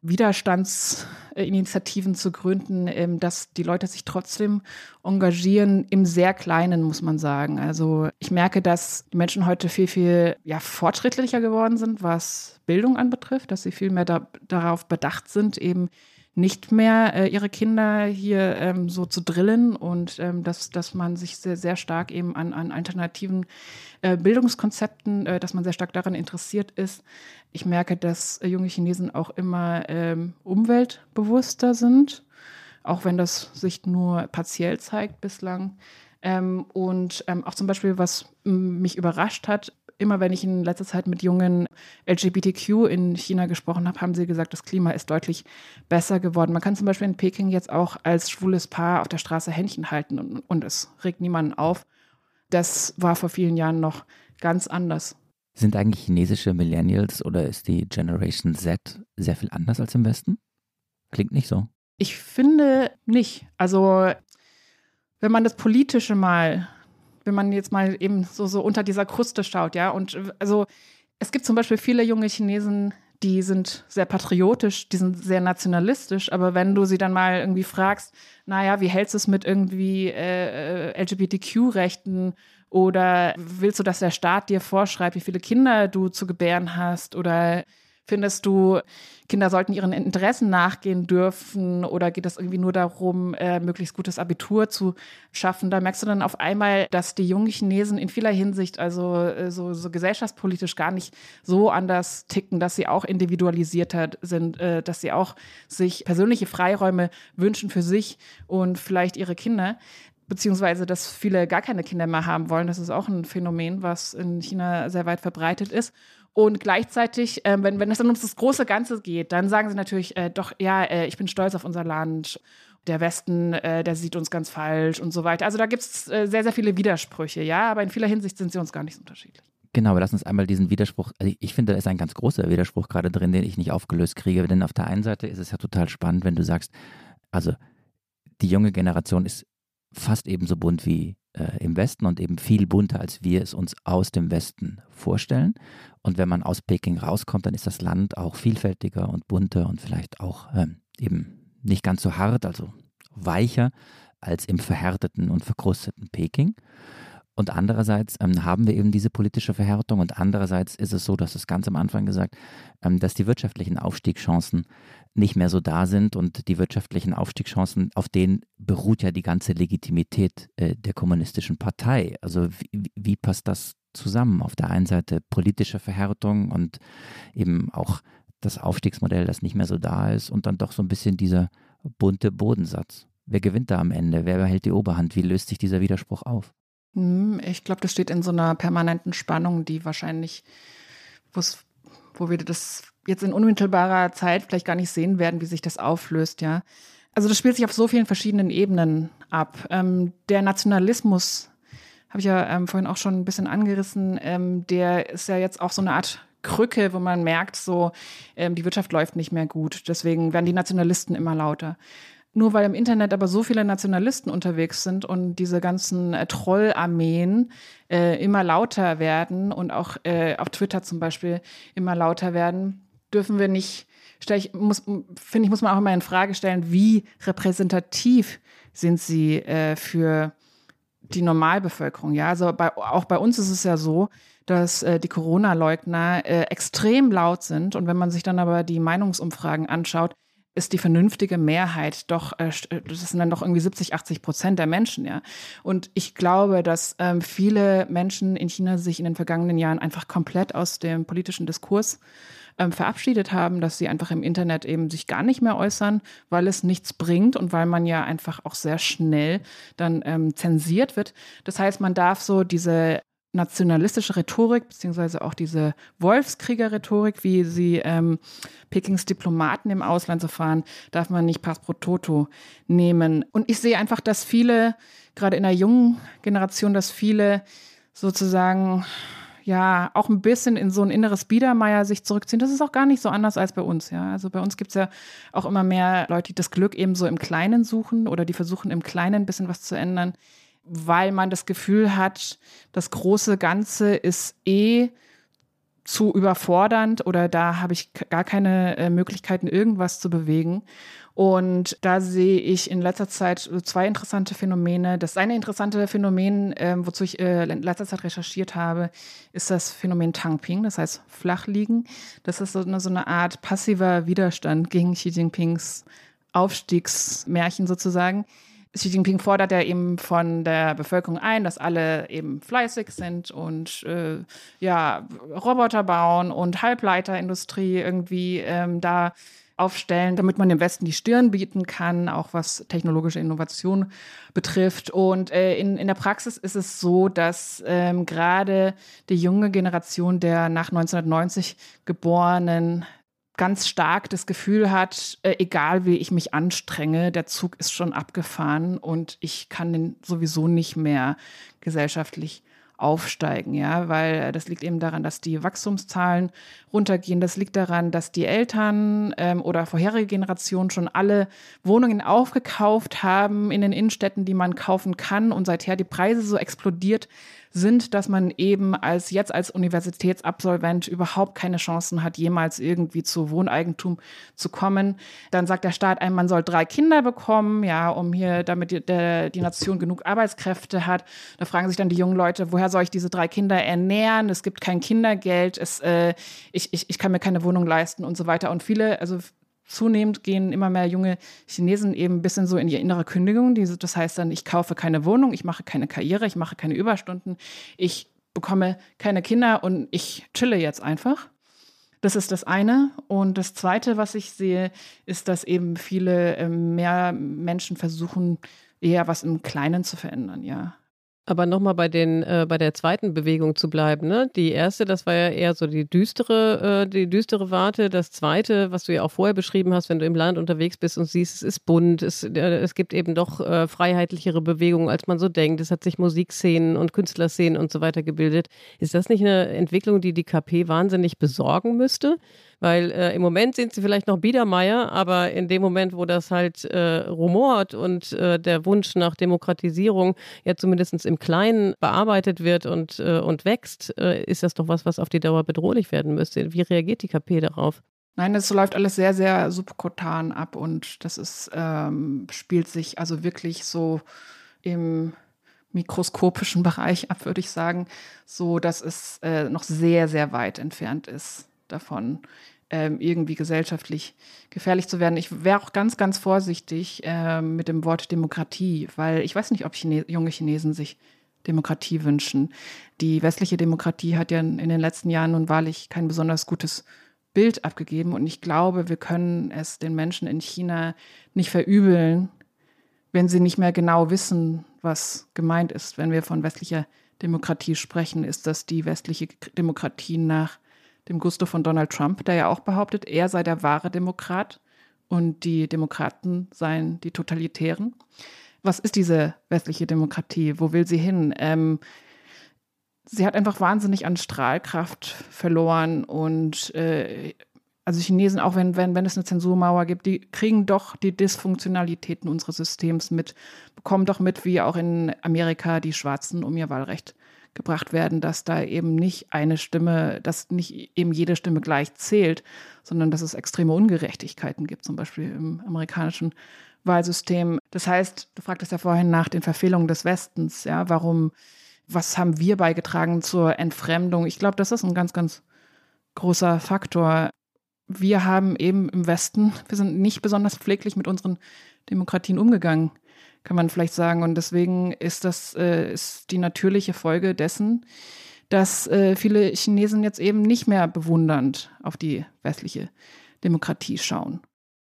Widerstandsinitiativen zu gründen, ähm, dass die Leute sich trotzdem engagieren, im sehr Kleinen, muss man sagen. Also ich merke, dass die Menschen heute viel, viel ja, fortschrittlicher geworden sind, was Bildung anbetrifft, dass sie viel mehr da, darauf bedacht sind, eben nicht mehr äh, ihre Kinder hier ähm, so zu drillen und ähm, dass, dass man sich sehr, sehr stark eben an, an alternativen äh, Bildungskonzepten, äh, dass man sehr stark daran interessiert ist. Ich merke, dass äh, junge Chinesen auch immer ähm, umweltbewusster sind, auch wenn das sich nur partiell zeigt bislang. Ähm, und ähm, auch zum Beispiel, was mich überrascht hat, immer wenn ich in letzter Zeit mit jungen LGBTQ in China gesprochen habe, haben sie gesagt, das Klima ist deutlich besser geworden. Man kann zum Beispiel in Peking jetzt auch als schwules Paar auf der Straße Händchen halten und, und es regt niemanden auf. Das war vor vielen Jahren noch ganz anders. Sind eigentlich chinesische Millennials oder ist die Generation Z sehr viel anders als im Westen? Klingt nicht so. Ich finde nicht. Also, wenn man das Politische mal wenn man jetzt mal eben so, so unter dieser Kruste schaut, ja. Und also es gibt zum Beispiel viele junge Chinesen, die sind sehr patriotisch, die sind sehr nationalistisch, aber wenn du sie dann mal irgendwie fragst, naja, wie hältst du es mit irgendwie äh, LGBTQ-Rechten oder willst du, dass der Staat dir vorschreibt, wie viele Kinder du zu gebären hast oder Findest du, Kinder sollten ihren Interessen nachgehen dürfen oder geht es irgendwie nur darum, äh, möglichst gutes Abitur zu schaffen? Da merkst du dann auf einmal, dass die jungen Chinesen in vieler Hinsicht, also äh, so, so, gesellschaftspolitisch gar nicht so anders ticken, dass sie auch individualisierter sind, äh, dass sie auch sich persönliche Freiräume wünschen für sich und vielleicht ihre Kinder beziehungsweise dass viele gar keine Kinder mehr haben wollen. Das ist auch ein Phänomen, was in China sehr weit verbreitet ist. Und gleichzeitig, äh, wenn, wenn es dann ums das große Ganze geht, dann sagen sie natürlich, äh, doch, ja, äh, ich bin stolz auf unser Land. Der Westen, äh, der sieht uns ganz falsch und so weiter. Also da gibt es äh, sehr, sehr viele Widersprüche, ja, aber in vieler Hinsicht sind sie uns gar nicht so unterschiedlich. Genau, aber lass uns einmal diesen Widerspruch, also ich finde, da ist ein ganz großer Widerspruch gerade drin, den ich nicht aufgelöst kriege. Denn auf der einen Seite ist es ja total spannend, wenn du sagst, also die junge Generation ist fast ebenso bunt wie äh, im Westen und eben viel bunter, als wir es uns aus dem Westen vorstellen. Und wenn man aus Peking rauskommt, dann ist das Land auch vielfältiger und bunter und vielleicht auch ähm, eben nicht ganz so hart, also weicher als im verhärteten und verkrusteten Peking. Und andererseits ähm, haben wir eben diese politische Verhärtung und andererseits ist es so, dass es ganz am Anfang gesagt, ähm, dass die wirtschaftlichen Aufstiegschancen nicht mehr so da sind und die wirtschaftlichen Aufstiegschancen, auf denen beruht ja die ganze Legitimität äh, der kommunistischen Partei. Also wie, wie passt das zusammen? Auf der einen Seite politische Verhärtung und eben auch das Aufstiegsmodell, das nicht mehr so da ist und dann doch so ein bisschen dieser bunte Bodensatz. Wer gewinnt da am Ende? Wer behält die Oberhand? Wie löst sich dieser Widerspruch auf? Hm, ich glaube, das steht in so einer permanenten Spannung, die wahrscheinlich, wo wir das jetzt in unmittelbarer Zeit vielleicht gar nicht sehen werden, wie sich das auflöst, ja. Also das spielt sich auf so vielen verschiedenen Ebenen ab. Ähm, der Nationalismus, habe ich ja ähm, vorhin auch schon ein bisschen angerissen, ähm, der ist ja jetzt auch so eine Art Krücke, wo man merkt, so ähm, die Wirtschaft läuft nicht mehr gut. Deswegen werden die Nationalisten immer lauter. Nur weil im Internet aber so viele Nationalisten unterwegs sind und diese ganzen äh, Trollarmeen äh, immer lauter werden und auch äh, auf Twitter zum Beispiel immer lauter werden, dürfen wir nicht, ich, muss, finde ich, muss man auch immer in Frage stellen, wie repräsentativ sind sie äh, für die Normalbevölkerung. Ja, also bei, auch bei uns ist es ja so, dass äh, die Corona-Leugner äh, extrem laut sind. Und wenn man sich dann aber die Meinungsumfragen anschaut, ist die vernünftige Mehrheit doch, äh, äh, das sind dann doch irgendwie 70, 80 Prozent der Menschen, ja. Und ich glaube, dass ähm, viele Menschen in China sich in den vergangenen Jahren einfach komplett aus dem politischen Diskurs ähm, verabschiedet haben, dass sie einfach im Internet eben sich gar nicht mehr äußern, weil es nichts bringt und weil man ja einfach auch sehr schnell dann ähm, zensiert wird. Das heißt, man darf so diese nationalistische Rhetorik, beziehungsweise auch diese Wolfskrieger-Rhetorik, wie sie ähm, Pekings Diplomaten im Ausland so fahren, darf man nicht pass pro toto nehmen. Und ich sehe einfach, dass viele, gerade in der jungen Generation, dass viele sozusagen ja auch ein bisschen in so ein inneres Biedermeier sich zurückziehen. Das ist auch gar nicht so anders als bei uns, ja. Also bei uns gibt es ja auch immer mehr Leute, die das Glück eben so im Kleinen suchen oder die versuchen im Kleinen ein bisschen was zu ändern, weil man das Gefühl hat, das große Ganze ist eh zu überfordernd oder da habe ich gar keine äh, Möglichkeiten, irgendwas zu bewegen. Und da sehe ich in letzter Zeit zwei interessante Phänomene. Das eine interessante Phänomen, ähm, wozu ich äh, in letzter Zeit recherchiert habe, ist das Phänomen Tangping, das heißt Flachliegen. Das ist so eine, so eine Art passiver Widerstand gegen Xi Jinpings Aufstiegsmärchen sozusagen. Xi Jinping fordert ja eben von der Bevölkerung ein, dass alle eben fleißig sind und äh, ja Roboter bauen und Halbleiterindustrie irgendwie ähm, da aufstellen, damit man dem Westen die Stirn bieten kann, auch was technologische Innovation betrifft. Und äh, in, in der Praxis ist es so, dass ähm, gerade die junge Generation der nach 1990 geborenen ganz stark das Gefühl hat, äh, egal wie ich mich anstrenge, der Zug ist schon abgefahren und ich kann den sowieso nicht mehr gesellschaftlich aufsteigen, ja, weil das liegt eben daran, dass die Wachstumszahlen runtergehen. Das liegt daran, dass die Eltern ähm, oder vorherige Generationen schon alle Wohnungen aufgekauft haben in den Innenstädten, die man kaufen kann und seither die Preise so explodiert sind, dass man eben als jetzt als Universitätsabsolvent überhaupt keine Chancen hat, jemals irgendwie zu Wohneigentum zu kommen. Dann sagt der Staat einem, man soll drei Kinder bekommen, ja, um hier, damit die, der, die Nation genug Arbeitskräfte hat. Da fragen sich dann die jungen Leute, woher soll ich diese drei Kinder ernähren? Es gibt kein Kindergeld, es, äh, ich, ich, ich kann mir keine Wohnung leisten und so weiter. Und viele, also zunehmend gehen immer mehr junge Chinesen eben ein bisschen so in die innere Kündigung. das heißt dann, ich kaufe keine Wohnung, ich mache keine Karriere, ich mache keine Überstunden, ich bekomme keine Kinder und ich chille jetzt einfach. Das ist das eine. Und das zweite, was ich sehe, ist, dass eben viele äh, mehr Menschen versuchen, eher was im Kleinen zu verändern, ja. Aber nochmal bei den, äh, bei der zweiten Bewegung zu bleiben, ne? Die erste, das war ja eher so die düstere, äh, die düstere Warte. Das zweite, was du ja auch vorher beschrieben hast, wenn du im Land unterwegs bist und siehst, es ist bunt, es, äh, es gibt eben doch äh, freiheitlichere Bewegungen, als man so denkt. Es hat sich Musikszenen und Künstlerszenen und so weiter gebildet. Ist das nicht eine Entwicklung, die die KP wahnsinnig besorgen müsste? Weil äh, im Moment sind sie vielleicht noch Biedermeier, aber in dem Moment, wo das halt äh, rumort und äh, der Wunsch nach Demokratisierung ja zumindest im Kleinen bearbeitet wird und, äh, und wächst, äh, ist das doch was, was auf die Dauer bedrohlich werden müsste. Wie reagiert die KP darauf? Nein, das läuft alles sehr, sehr subkutan ab und das ist, ähm, spielt sich also wirklich so im mikroskopischen Bereich ab, würde ich sagen, so dass es äh, noch sehr, sehr weit entfernt ist davon, irgendwie gesellschaftlich gefährlich zu werden. Ich wäre auch ganz, ganz vorsichtig ähm, mit dem Wort Demokratie, weil ich weiß nicht, ob Chine junge Chinesen sich Demokratie wünschen. Die westliche Demokratie hat ja in den letzten Jahren nun wahrlich kein besonders gutes Bild abgegeben. Und ich glaube, wir können es den Menschen in China nicht verübeln, wenn sie nicht mehr genau wissen, was gemeint ist. Wenn wir von westlicher Demokratie sprechen, ist das die westliche Demokratie nach dem Gusto von Donald Trump, der ja auch behauptet, er sei der wahre Demokrat und die Demokraten seien die Totalitären. Was ist diese westliche Demokratie? Wo will sie hin? Ähm, sie hat einfach wahnsinnig an Strahlkraft verloren und äh, also Chinesen, auch wenn, wenn, wenn es eine Zensurmauer gibt, die kriegen doch die Dysfunktionalitäten unseres Systems mit, bekommen doch mit, wie auch in Amerika die Schwarzen um ihr Wahlrecht gebracht werden, dass da eben nicht eine Stimme, dass nicht eben jede Stimme gleich zählt, sondern dass es extreme Ungerechtigkeiten gibt, zum Beispiel im amerikanischen Wahlsystem. Das heißt, du fragtest ja vorhin nach den Verfehlungen des Westens, ja, warum, was haben wir beigetragen zur Entfremdung? Ich glaube, das ist ein ganz, ganz großer Faktor wir haben eben im Westen, wir sind nicht besonders pfleglich mit unseren Demokratien umgegangen, kann man vielleicht sagen. Und deswegen ist das äh, ist die natürliche Folge dessen, dass äh, viele Chinesen jetzt eben nicht mehr bewundernd auf die westliche Demokratie schauen.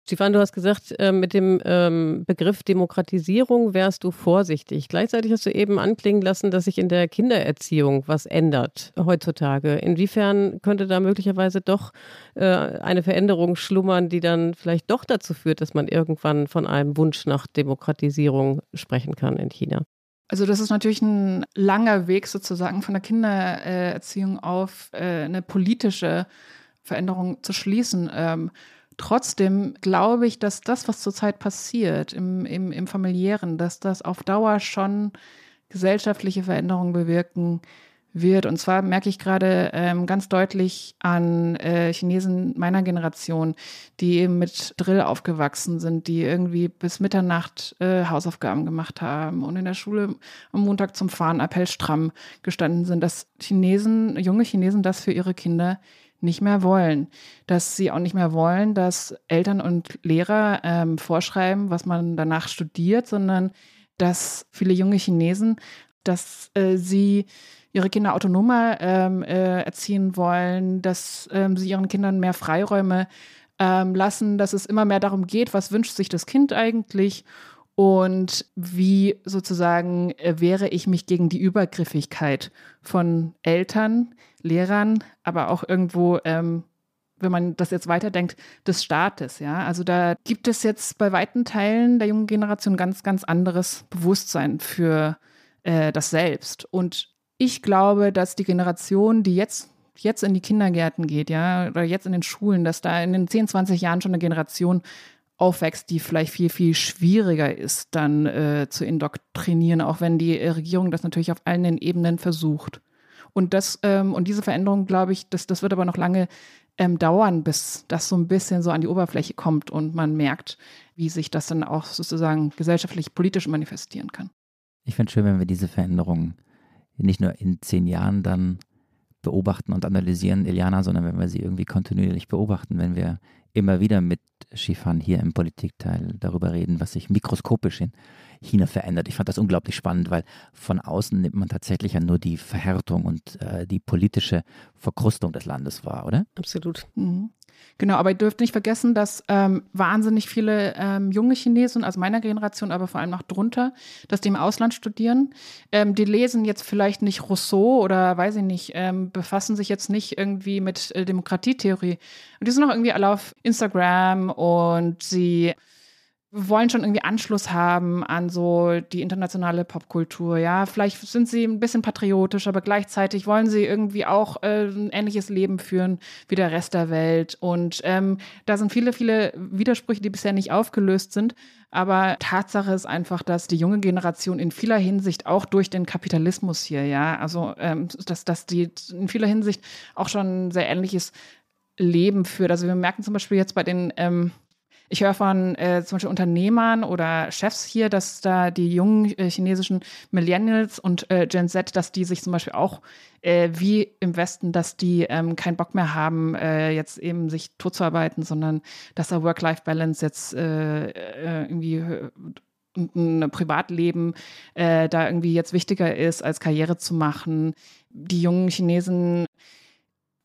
Stefan, du hast gesagt, äh, mit dem ähm, Begriff Demokratisierung wärst du vorsichtig. Gleichzeitig hast du eben anklingen lassen, dass sich in der Kindererziehung was ändert heutzutage. Inwiefern könnte da möglicherweise doch äh, eine Veränderung schlummern, die dann vielleicht doch dazu führt, dass man irgendwann von einem Wunsch nach Demokratisierung sprechen kann in China? Also das ist natürlich ein langer Weg sozusagen von der Kindererziehung auf äh, eine politische Veränderung zu schließen. Ähm, Trotzdem glaube ich, dass das, was zurzeit passiert im, im, im familiären, dass das auf Dauer schon gesellschaftliche Veränderungen bewirken wird. Und zwar merke ich gerade ähm, ganz deutlich an äh, Chinesen meiner Generation, die eben mit Drill aufgewachsen sind, die irgendwie bis Mitternacht äh, Hausaufgaben gemacht haben und in der Schule am Montag zum Fahnenappell stramm gestanden sind, dass Chinesen, junge Chinesen das für ihre Kinder nicht mehr wollen. Dass sie auch nicht mehr wollen, dass Eltern und Lehrer ähm, vorschreiben, was man danach studiert, sondern dass viele junge Chinesen, dass äh, sie ihre Kinder autonomer ähm, äh, erziehen wollen, dass ähm, sie ihren Kindern mehr Freiräume ähm, lassen, dass es immer mehr darum geht, was wünscht sich das Kind eigentlich und wie sozusagen äh, wehre ich mich gegen die Übergriffigkeit von Eltern, Lehrern, aber auch irgendwo, ähm, wenn man das jetzt weiterdenkt, des Staates. Ja, also da gibt es jetzt bei weiten Teilen der jungen Generation ganz, ganz anderes Bewusstsein für äh, das Selbst. Und ich glaube, dass die Generation, die jetzt jetzt in die Kindergärten geht, ja, oder jetzt in den Schulen, dass da in den 10, 20 Jahren schon eine Generation aufwächst, die vielleicht viel, viel schwieriger ist, dann äh, zu indoktrinieren, auch wenn die Regierung das natürlich auf allen Ebenen versucht. Und das, ähm, und diese Veränderung, glaube ich, das, das wird aber noch lange ähm, dauern, bis das so ein bisschen so an die Oberfläche kommt und man merkt, wie sich das dann auch sozusagen gesellschaftlich, politisch manifestieren kann. Ich finde es schön, wenn wir diese Veränderungen nicht nur in zehn Jahren dann beobachten und analysieren, Iliana, sondern wenn wir sie irgendwie kontinuierlich beobachten, wenn wir immer wieder mit Schifan hier im Politikteil darüber reden, was sich mikroskopisch in China verändert. Ich fand das unglaublich spannend, weil von außen nimmt man tatsächlich ja nur die Verhärtung und äh, die politische Verkrustung des Landes wahr, oder? Absolut. Mhm. Genau, aber ihr dürft nicht vergessen, dass ähm, wahnsinnig viele ähm, junge Chinesen, also meiner Generation, aber vor allem noch drunter, dass die im Ausland studieren. Ähm, die lesen jetzt vielleicht nicht Rousseau oder weiß ich nicht, ähm, befassen sich jetzt nicht irgendwie mit äh, Demokratietheorie. Und die sind auch irgendwie alle auf Instagram und sie wollen schon irgendwie Anschluss haben an so die internationale Popkultur. Ja, vielleicht sind sie ein bisschen patriotisch, aber gleichzeitig wollen sie irgendwie auch äh, ein ähnliches Leben führen wie der Rest der Welt. Und ähm, da sind viele, viele Widersprüche, die bisher nicht aufgelöst sind. Aber Tatsache ist einfach, dass die junge Generation in vieler Hinsicht auch durch den Kapitalismus hier, ja, also ähm, dass, dass die in vieler Hinsicht auch schon ein sehr ähnliches Leben führt. Also wir merken zum Beispiel jetzt bei den ähm, ich höre von äh, zum Beispiel Unternehmern oder Chefs hier, dass da die jungen äh, chinesischen Millennials und äh, Gen Z, dass die sich zum Beispiel auch äh, wie im Westen, dass die ähm, keinen Bock mehr haben, äh, jetzt eben sich totzuarbeiten, sondern dass da Work-Life-Balance jetzt äh, irgendwie ein Privatleben da irgendwie jetzt wichtiger ist, als Karriere zu machen. Die jungen Chinesen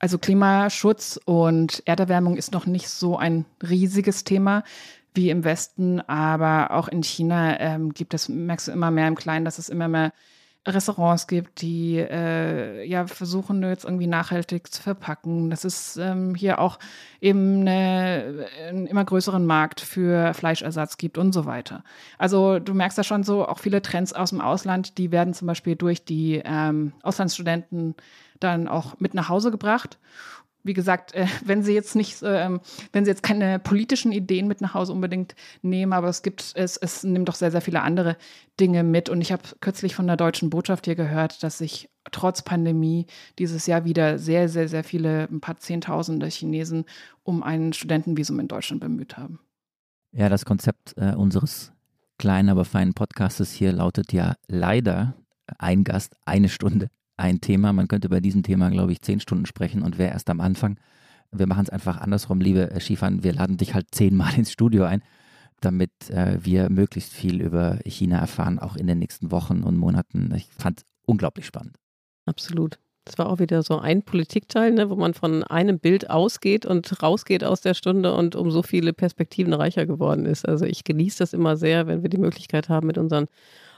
also Klimaschutz und Erderwärmung ist noch nicht so ein riesiges Thema wie im Westen, aber auch in China ähm, gibt es, merkst du immer mehr im Kleinen, dass es immer mehr Restaurants gibt, die äh, ja versuchen jetzt irgendwie nachhaltig zu verpacken. Das ist ähm, hier auch eben eine, einen immer größeren Markt für Fleischersatz gibt und so weiter. Also du merkst da schon so auch viele Trends aus dem Ausland, die werden zum Beispiel durch die ähm, Auslandsstudenten dann auch mit nach Hause gebracht. Wie gesagt, äh, wenn Sie jetzt nicht, äh, wenn Sie jetzt keine politischen Ideen mit nach Hause unbedingt nehmen, aber es gibt, es, es nimmt doch sehr, sehr viele andere Dinge mit. Und ich habe kürzlich von der deutschen Botschaft hier gehört, dass sich trotz Pandemie dieses Jahr wieder sehr, sehr, sehr viele, ein paar Zehntausende Chinesen um ein Studentenvisum in Deutschland bemüht haben. Ja, das Konzept äh, unseres kleinen, aber feinen Podcastes hier lautet ja leider ein Gast, eine Stunde ein Thema. Man könnte bei diesem Thema, glaube ich, zehn Stunden sprechen und wäre erst am Anfang. Wir machen es einfach andersrum, liebe Skifahren. Wir laden dich halt zehnmal ins Studio ein, damit äh, wir möglichst viel über China erfahren, auch in den nächsten Wochen und Monaten. Ich fand es unglaublich spannend. Absolut. Das war auch wieder so ein Politikteil, ne, wo man von einem Bild ausgeht und rausgeht aus der Stunde und um so viele Perspektiven reicher geworden ist. Also ich genieße das immer sehr, wenn wir die Möglichkeit haben, mit unseren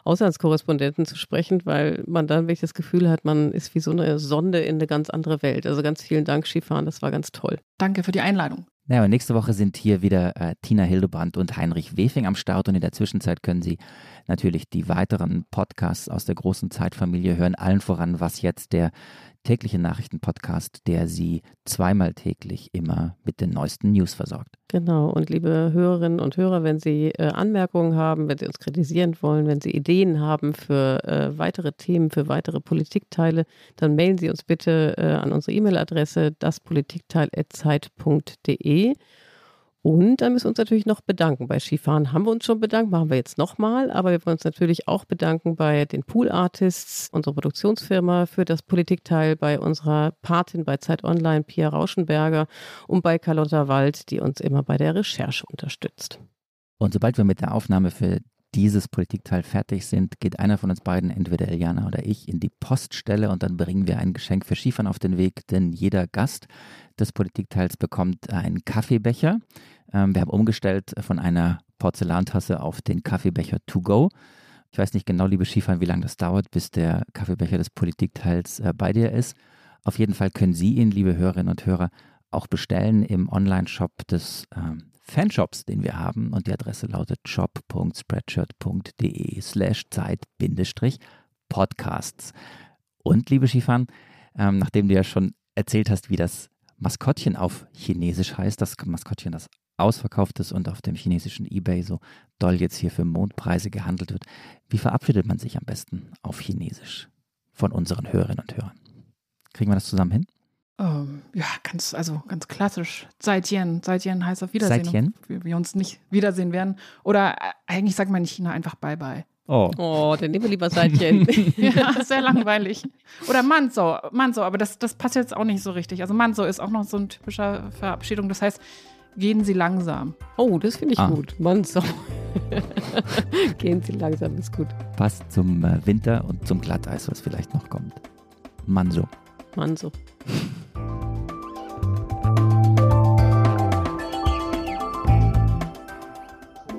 Auslandskorrespondenten zu sprechen, weil man dann wirklich das Gefühl hat, man ist wie so eine Sonde in eine ganz andere Welt. Also ganz vielen Dank, Skifahren, das war ganz toll. Danke für die Einladung. Ja, und nächste Woche sind hier wieder äh, Tina Hildebrand und Heinrich Wefing am Start und in der Zwischenzeit können Sie natürlich die weiteren Podcasts aus der großen Zeitfamilie hören. Allen voran, was jetzt der tägliche Nachrichtenpodcast, der Sie zweimal täglich immer mit den neuesten News versorgt. Genau. Und liebe Hörerinnen und Hörer, wenn Sie äh, Anmerkungen haben, wenn Sie uns kritisieren wollen, wenn Sie Ideen haben für äh, weitere Themen, für weitere Politikteile, dann mailen Sie uns bitte äh, an unsere E-Mail-Adresse daspolitikteil.zeit.de. Und dann müssen wir uns natürlich noch bedanken. Bei Skifahren haben wir uns schon bedankt, machen wir jetzt nochmal. Aber wir wollen uns natürlich auch bedanken bei den Pool Artists, unserer Produktionsfirma, für das Politikteil, bei unserer Patin bei Zeit Online, Pia Rauschenberger und bei Carlotta Wald, die uns immer bei der Recherche unterstützt. Und sobald wir mit der Aufnahme für dieses Politikteil fertig sind, geht einer von uns beiden, entweder Eliana oder ich, in die Poststelle und dann bringen wir ein Geschenk für Skifahren auf den Weg, denn jeder Gast des Politikteils bekommt einen Kaffeebecher. Ähm, wir haben umgestellt von einer Porzellantasse auf den Kaffeebecher to go. Ich weiß nicht genau, liebe Skifahren, wie lange das dauert, bis der Kaffeebecher des Politikteils äh, bei dir ist. Auf jeden Fall können Sie ihn, liebe Hörerinnen und Hörer, auch bestellen im Online-Shop des ähm, Fanshops, den wir haben. Und die Adresse lautet shop.spreadshirt.de slash Zeit-Podcasts. Und, liebe Skifahren, ähm, nachdem du ja schon erzählt hast, wie das Maskottchen auf Chinesisch heißt, das Maskottchen, das ausverkauft ist und auf dem chinesischen Ebay so doll jetzt hier für Mondpreise gehandelt wird. Wie verabschiedet man sich am besten auf Chinesisch von unseren Hörerinnen und Hörern? Kriegen wir das zusammen hin? Ähm, ja, ganz, also ganz klassisch. Seitjen. Seitjen heißt auf Wiedersehen. Seitjen? Wir, wir uns nicht wiedersehen werden. Oder äh, eigentlich sagt man in China einfach Bye-bye. Oh. oh, dann nehmen wir lieber Seitchen. ja, sehr langweilig. Oder Manso, Manso, aber das, das passt jetzt auch nicht so richtig. Also Manso ist auch noch so ein typischer Verabschiedung. Das heißt, gehen Sie langsam. Oh, das finde ich ah. gut. Manso. gehen Sie langsam, ist gut. Passt zum äh, Winter und zum Glatteis, was vielleicht noch kommt. Manso. Manso.